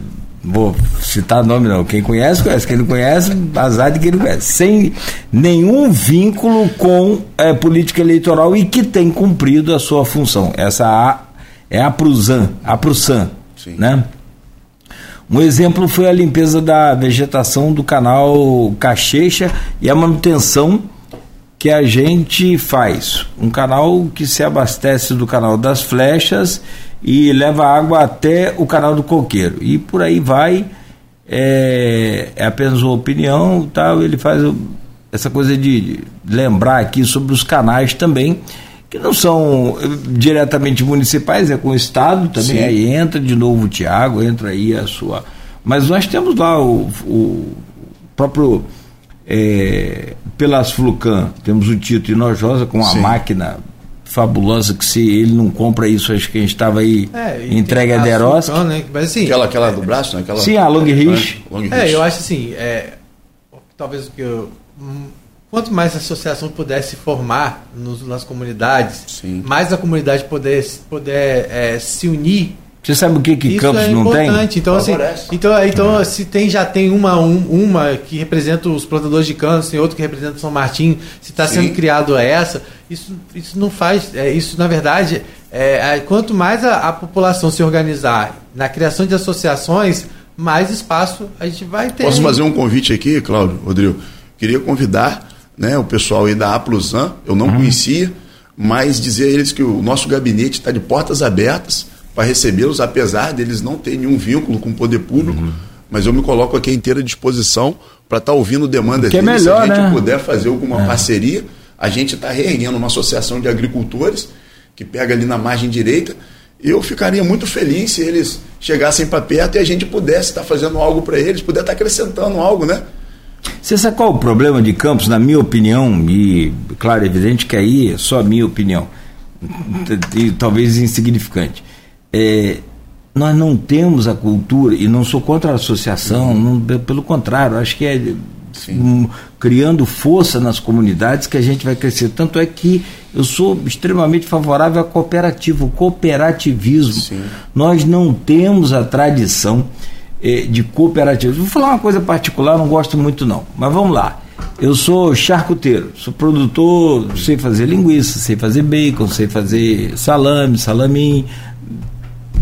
vou citar nome não, quem conhece, conhece, quem não conhece, azar de quem não conhece, sem nenhum vínculo com é, política eleitoral e que tem cumprido a sua função. Essa a, é a Prusan, a Prusan, né? Um exemplo foi a limpeza da vegetação do canal Cachecha e a manutenção que a gente faz. Um canal que se abastece do canal das Flechas e leva água até o canal do Coqueiro. E por aí vai, é, é apenas uma opinião, tal, ele faz essa coisa de lembrar aqui sobre os canais também, que não são eh, diretamente municipais, é com o Estado também, Sim. aí entra de novo o Tiago, entra aí a sua. Mas nós temos lá o, o próprio é, Pelas Flucan, temos o Tito Inojosa com a máquina fabulosa que se ele não compra isso, acho que a gente estava aí é, entregue a Deroski. Né? Mas, assim, aquela, aquela do braço, né? Aquela, sim, a Long Rich. É, eu acho assim, é, talvez o que eu, hum, quanto mais a associação puder se formar nos, nas comunidades, sim. mais a comunidade poder, poder é, se unir você sabe o que que Isso Campos é não tem? Então, assim, então, então é. se tem, já tem uma, um, uma que representa os plantadores de cana, tem outro que representa São Martinho, se está sendo criado essa, isso, isso não faz. É, isso, na verdade, é, é, quanto mais a, a, população se organizar na criação de associações, mais espaço a gente vai ter. Posso fazer um convite aqui, Cláudio, Rodrigo? Queria convidar né, o pessoal aí da Aplusan, eu não uhum. conhecia, mas dizer a eles que o nosso gabinete está de portas abertas para recebê-los, apesar deles não terem nenhum vínculo com o poder público. Uhum. Mas eu me coloco aqui à inteira disposição para estar tá ouvindo demandas que é deles. É melhor, Se a gente né? puder fazer alguma é. parceria, a gente está reerguendo uma associação de agricultores que pega ali na margem direita. Eu ficaria muito feliz se eles chegassem para perto e a gente pudesse estar tá fazendo algo para eles, puder estar tá acrescentando algo, né? Você sabe qual é o problema de Campos, na minha opinião, e claro, é evidente que aí é só a minha opinião, e talvez insignificante. É, nós não temos a cultura, e não sou contra a associação, não, pelo contrário, acho que é um, criando força nas comunidades que a gente vai crescer. Tanto é que eu sou extremamente favorável à cooperativa, o cooperativismo. Sim. Nós não temos a tradição de cooperativismo. Vou falar uma coisa particular, não gosto muito não, mas vamos lá. Eu sou charcuteiro, sou produtor, sei fazer linguiça, sei fazer bacon, sei fazer salame, salamim,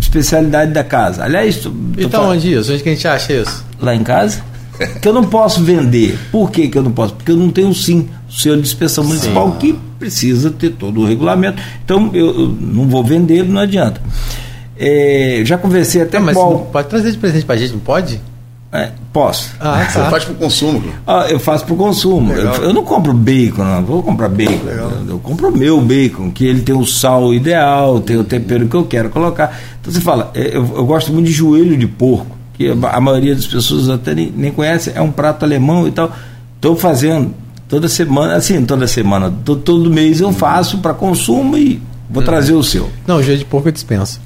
especialidade da casa. Aliás, então onde isso? Onde que a gente acha isso? Lá em casa? que eu não posso vender. Por que, que eu não posso? Porque eu não tenho sim o selo de inspeção municipal sim. que precisa ter todo o regulamento. Então eu, eu não vou vender, não adianta. É, já conversei até mas qual... pode trazer de presente para a gente, não pode? É, posso. Ah, tá. Você faz para o consumo. Ah, eu faço para o consumo. Eu, eu, não compro bacon, não vou comprar bacon. Eu, eu, compro o meu bacon, que ele tem o sal ideal, tem o tempero que eu quero colocar. Então você fala, é, eu, eu gosto muito de joelho de porco, que a maioria das pessoas até nem, nem conhece, é um prato alemão e tal. Estou fazendo toda semana, assim, toda semana, todo, todo mês eu faço para consumo e vou hum. trazer o seu. Não, joelho de porco eu dispenso.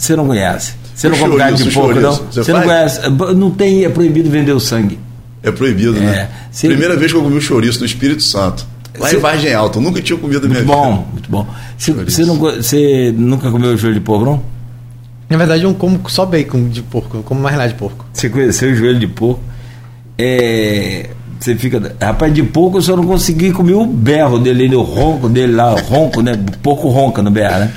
Você não conhece? Você não come carne de porco, não? Você, você não conhece? Não tem, é proibido vender o sangue. É proibido, né? é. né? Você... Primeira vez que eu comi o chouriço no Espírito Santo. Lá você... em Vargem Alta. Eu nunca tinha comido muito minha bom, vida. Muito bom, Você, não, você nunca comeu joelho de porco, não? Na verdade, eu como só bacon de porco, eu como mais nada de porco. Você conheceu o joelho de porco? É, você fica. Rapaz, de porco eu só não consegui comer o berro dele, o ronco dele lá, o ronco, né? O porco ronca no berro, né?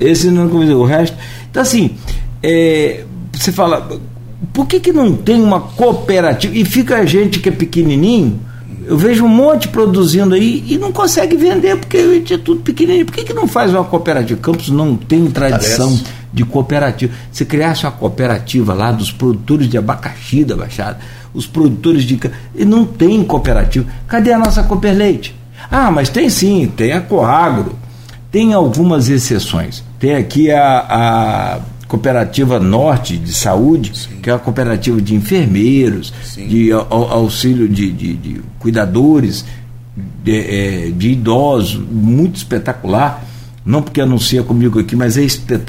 Esse não comi. O resto. Então, assim, é, você fala, por que, que não tem uma cooperativa? E fica a gente que é pequenininho, eu vejo um monte produzindo aí e não consegue vender porque é tudo pequenininho. Por que, que não faz uma cooperativa? Campos não tem tradição Parece. de cooperativa. Se criasse uma cooperativa lá dos produtores de abacaxi da Baixada, os produtores de. E não tem cooperativa. Cadê a nossa Cooperleite? Ah, mas tem sim, tem a Coagro. Tem algumas exceções. Tem aqui a, a Cooperativa Norte de Saúde, Sim. que é a cooperativa de enfermeiros, Sim. de auxílio de, de, de cuidadores, de, é, de, idosos, muito espetacular. Não porque anuncia comigo aqui, mas é,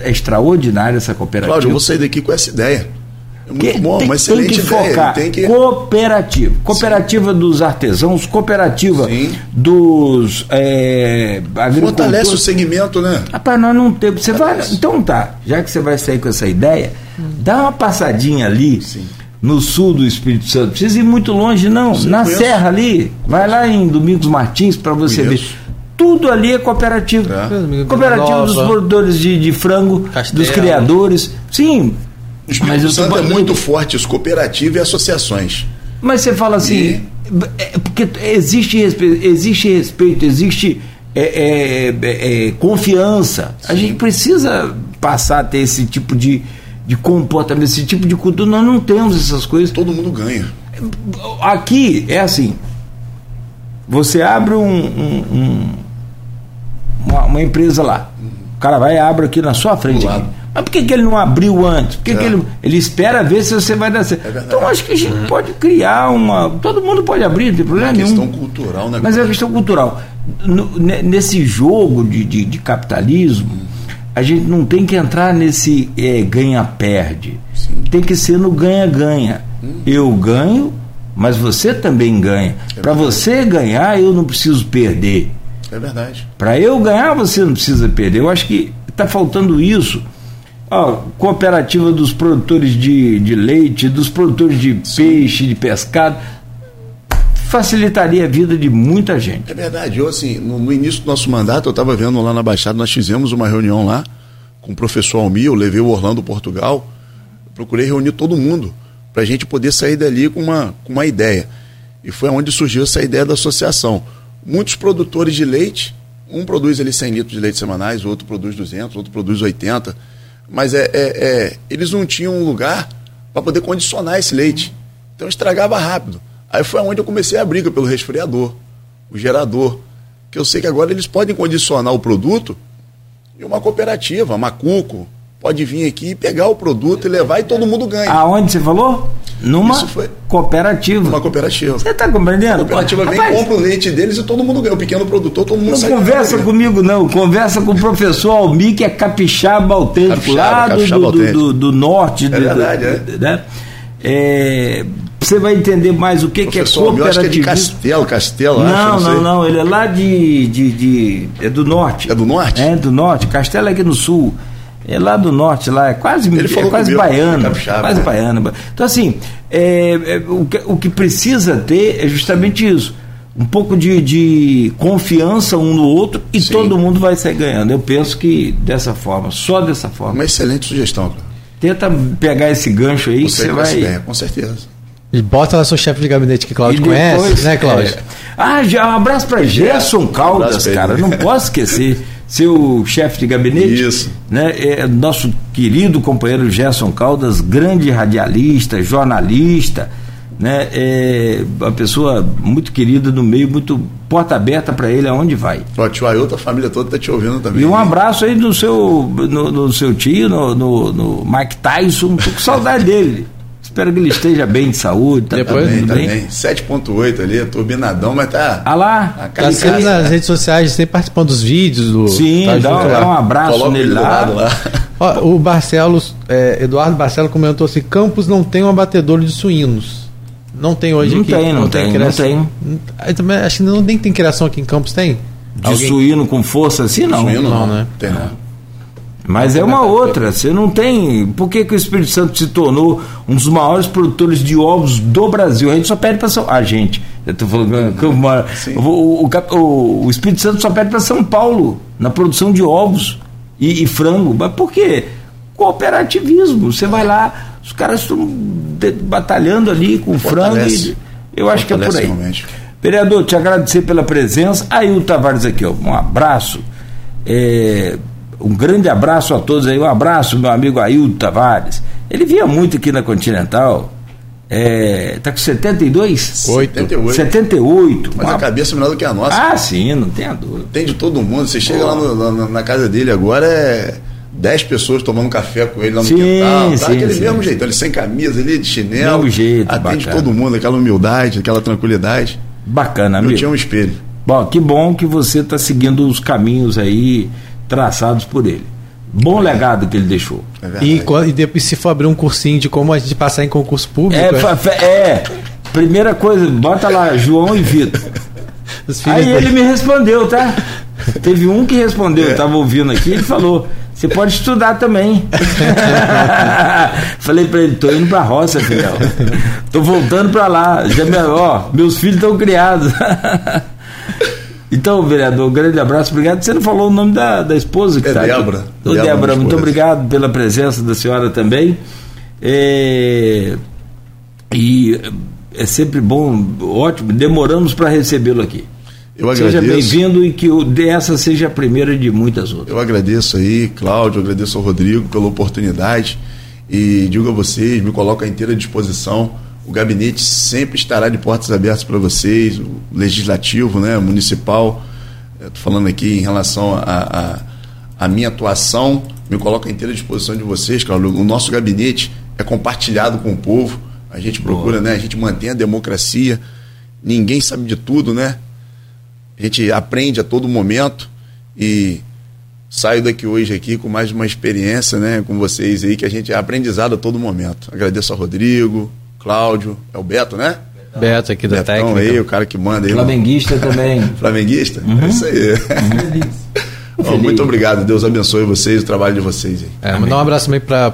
é extraordinária essa cooperativa. Cláudio, eu vou sair daqui com essa ideia. É muito que, bom, tem, uma excelente tem que ideia. Focar. Tem que... Cooperativa. Cooperativa Sim. dos artesãos, cooperativa Sim. dos é, Fortalece o segmento, né? Rapaz, nós não temos. Você vai, então tá, já que você vai sair com essa ideia, hum. dá uma passadinha ali. Sim. No sul do Espírito Santo, precisa ir muito longe, não. Sim, Na conheço. Serra ali, vai lá em Domingos Martins para você conheço. ver tudo ali é cooperativo. É. Cooperativa dos produtores de, de frango, Castelo. dos criadores. Sim, o Espírito Santo é muito forte, os cooperativos e associações. Mas você fala assim, e... é, porque existe respeito, existe, respeito, existe é, é, é, é confiança. Sim. A gente precisa passar a ter esse tipo de, de comportamento, esse tipo de cultura. Nós não temos essas coisas. Todo mundo ganha. Aqui é assim: você abre um, um, um uma, uma, empresa lá, o cara vai e abre aqui na sua frente. Mas por que, que ele não abriu antes? Por que, é. que ele, ele espera ver se você vai dar certo? É então acho que a gente uhum. pode criar uma. Todo mundo pode abrir, não tem problema nenhum. É questão cultural, né? Mas é questão cultural. No, nesse jogo de, de, de, capitalismo, a gente não tem que entrar nesse é, ganha-perde. Tem que ser no ganha-ganha. Hum. Eu ganho, mas você também ganha. É Para você ganhar, eu não preciso perder. É verdade. Para eu ganhar, você não precisa perder. Eu acho que está faltando isso Ó, cooperativa dos produtores de, de leite, dos produtores de Sim. peixe, de pescado, facilitaria a vida de muita gente. É verdade. Eu, assim, no, no início do nosso mandato, eu estava vendo lá na Baixada, nós fizemos uma reunião lá com o professor Almir, eu levei o Orlando Portugal, procurei reunir todo mundo para a gente poder sair dali com uma, com uma ideia. E foi onde surgiu essa ideia da associação. Muitos produtores de leite, um produz ali 100 litros de leite semanais, o outro produz 200, outro produz 80 mas é, é, é eles não tinham um lugar para poder condicionar esse leite. Então estragava rápido. Aí foi onde eu comecei a briga pelo resfriador, o gerador. Que eu sei que agora eles podem condicionar o produto e uma cooperativa, Macuco, pode vir aqui e pegar o produto e levar e todo mundo ganha. Aonde você falou? Numa cooperativa. uma cooperativa. Você está compreendendo? A cooperativa vem, Rapaz, compra o leite deles e todo mundo ganha. O pequeno produtor, todo mundo Não sai conversa comigo, não. Conversa com o professor Almir, que é capixaba autêntico, Capixaba, lá do, capixaba do, autêntico. do, do norte. do- verdade, é. Né? É, você vai entender mais o que, que é eu acho que é de. Castelo, Castelo, acho, Não, não, não. Ele é lá de, de, de- É do norte. É do norte? É, do norte. Castelo é aqui no sul. É lá do norte, lá. É quase, Ele é quase comigo, baiano. capixaba, quase né? baiano. Então, assim, é, é, o, que, o que precisa ter é justamente isso. Um pouco de, de confiança um no outro e Sim. todo mundo vai sair ganhando. Eu penso que dessa forma, só dessa forma. Uma excelente sugestão. Tenta pegar esse gancho aí que Você você vai... Ideia, com certeza. E bota lá seu chefe de gabinete que Cláudio depois, conhece, né, Cláudio? é. Ah, já, um abraço para Gerson Um Caldas, ele. cara. Não posso esquecer. Seu chefe de gabinete. Isso. Né, é nosso querido companheiro Gerson Caldas, grande radialista, jornalista. Né, é uma pessoa muito querida no meio, muito porta aberta para ele aonde vai. Ó, tio Ailton, a família toda tá te ouvindo também. E um abraço aí no seu, no, no seu tio, no, no, no Mike Tyson. Tô com saudade dele. Espero que ele esteja bem de saúde. Tá Depois- tudo Também, bem. também. 7.8 ali, turbinadão, mas tá... Ah lá, A Tá sempre nas redes sociais, sempre participando dos vídeos. Do, Sim, tá dá, junto um- lá. dá um abraço Coloca nele lá. lado lá. Ó, o Barcelos, é, Eduardo Barcelos comentou assim: Campos não tem um abatedouro de suínos. Não tem hoje Não aqui. tem, não tem, não criação. tem. Aí também, acho que não nem tem criação aqui em Campos, tem? De Alguém- suíno com força assim, não. Suíno não, não, né? Tem não. Mas é uma outra. Você não tem. Por que, que o Espírito Santo se tornou um dos maiores produtores de ovos do Brasil? A gente só pede para São A gente. Eu tô falando que eu o, o, o Espírito Santo só pede para São Paulo na produção de ovos e, e frango. Mas por quê? Cooperativismo. Você vai lá, os caras estão batalhando ali com frango. Fortalece. E, eu acho que é por Fortalece aí. realmente. Vereador, te agradecer pela presença. Aí o Tavares aqui, ó, um abraço. É, um grande abraço a todos aí. Um abraço, meu amigo Ailton Tavares. Ele vinha muito aqui na Continental. É, tá com 72? Oito. 78. 78. Mas Uma- a cabeça é melhor do que a nossa. Ah, sim, não tenha dúvida. Tem de todo mundo. Você chega lá no- na, na casa dele agora, é 10 pessoas tomando café com ele lá no Sim, quintal. Tá sim, aquele sim. mesmo jeito. Ele sem camisa, ele de chinelo. Mesmo jeito, Atende bacana. todo mundo, aquela humildade, aquela tranquilidade. Bacana, Eu amigo. tinha um espelho. Bom, que bom que você está seguindo os caminhos aí traçados por ele. Bom legado que ele deixou. É. E, e depois, se for abrir um cursinho de como a gente passar em concurso público, É, é, é, primeira coisa, bota lá, João e Vitor. Aí dele- ele me respondeu, tá? Teve um que respondeu, eu tava ouvindo aqui, ele falou: você pode estudar também. Falei pra ele, tô indo pra roça, filhão. Tô voltando pra lá. Já me- ó, meus filhos estão criados. Então, vereador, um grande abraço, obrigado. Você não falou o nome da, da esposa que É tá aqui. Débora. Débora, Débora, muito obrigado pela presença da senhora também. É, E é sempre bom, ótimo, demoramos para recebê-lo aqui. Eu Seja agradeço. bem-vindo e que o- dessa seja a primeira de muitas outras. Eu agradeço aí, Cláudio, agradeço ao Rodrigo pela oportunidade e digo a vocês, me coloco à inteira disposição. O gabinete sempre estará de portas abertas para vocês, o legislativo, né, municipal. Estou falando aqui em relação à a, a, minha atuação, me coloco à inteira disposição de vocês, Cláudio. O nosso gabinete é compartilhado com o povo. A gente procura, né, a gente mantém a democracia. Ninguém sabe de tudo, né? A gente aprende a todo momento e saio daqui hoje aqui com mais uma experiência, né, com vocês aí, que a gente é aprendizado a todo momento. Agradeço ao Rodrigo, Cláudio, é o Beto, né? Beto aqui da Betão técnica. aí, o cara que manda aí. Flamenguista também. Flamenguista? É isso aí. Ó, muito obrigado, Deus abençoe vocês, o trabalho de vocês aí. É, mandar um abraço também para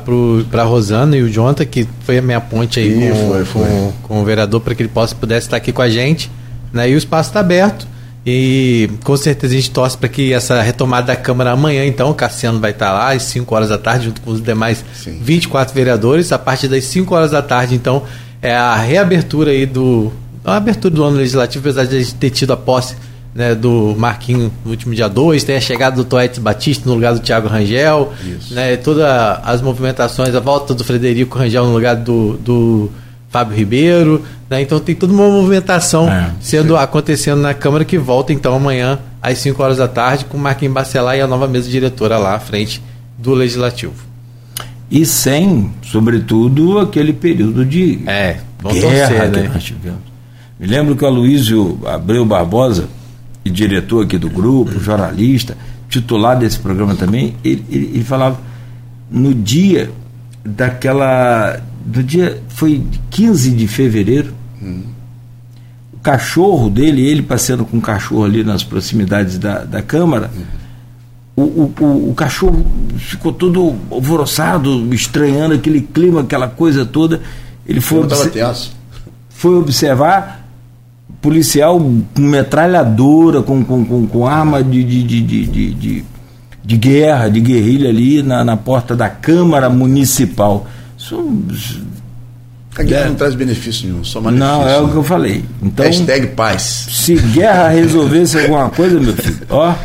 pra Rosana e o Jonathan, que foi a minha ponte aí Ih, com, foi, foi. Com, com o vereador para que ele possa pudesse estar aqui com a gente. Né? E o espaço está aberto. E com certeza a gente torce para que essa retomada da Câmara amanhã, então, o Cassiano vai estar lá às 5 horas da tarde, junto com os demais Sim. 24 vereadores. A partir das 5 horas da tarde, então, é a reabertura aí do. A abertura do ano legislativo, apesar de a gente ter tido a posse né, do Marquinho no último dia 2, tem a chegada do Toetes Batista no lugar do Thiago Rangel, Isso. né, todas as movimentações, a volta do Frederico Rangel no lugar do, do Fábio Ribeiro, né, então tem toda uma movimentação É, sendo acontecendo na Câmara que volta então amanhã às 5 horas da tarde com Marquinhos Bacelar e a nova mesa diretora lá à frente do Legislativo. e sem, sobretudo, aquele período de é, guerra torcer, que né? nós tivemos. Me lembro que o Aloysio Abreu Barbosa, diretor aqui do grupo, jornalista, titular desse programa também, ele, ele, ele falava no dia daquela. Do dia. Foi 15 de fevereiro. Hum. O cachorro dele, ele passeando com o cachorro ali nas proximidades da, da Câmara. Hum o, o, o, cachorro ficou todo alvoroçado, estranhando aquele clima, aquela coisa toda. Ele foi, obse foi observar policial com metralhadora, com, com, com, com arma de, de, de, de, de, de, guerra, de guerrilha ali na, na porta da Câmara Municipal. A guerra é. não traz benefício nenhum, só malefício. Não, é o que eu falei. Então, Hashtag paz. Se guerra resolvesse alguma coisa, meu filho, ó.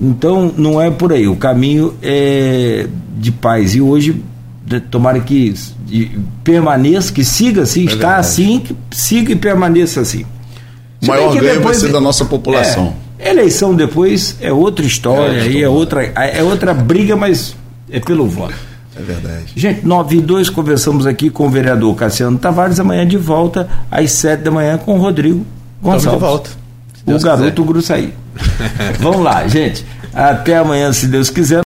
Então, não é por aí. O caminho é de paz. E hoje, tomara que permaneça, que siga assim, é está verdade. assim, que siga e permaneça assim. O maior ganho vai ser da nossa população. É, eleição depois é outra história, é, aí é outra, é outra briga, mas é pelo voto. É verdade. Gente, 9 e 2, conversamos aqui com o vereador Cassiano Tavares, amanhã de volta, às 7 da manhã, com o Rodrigo Gonçalves. Estamos de volta. O garoto Gruçaí. Vamos lá, gente. Até amanhã, se Deus quiser.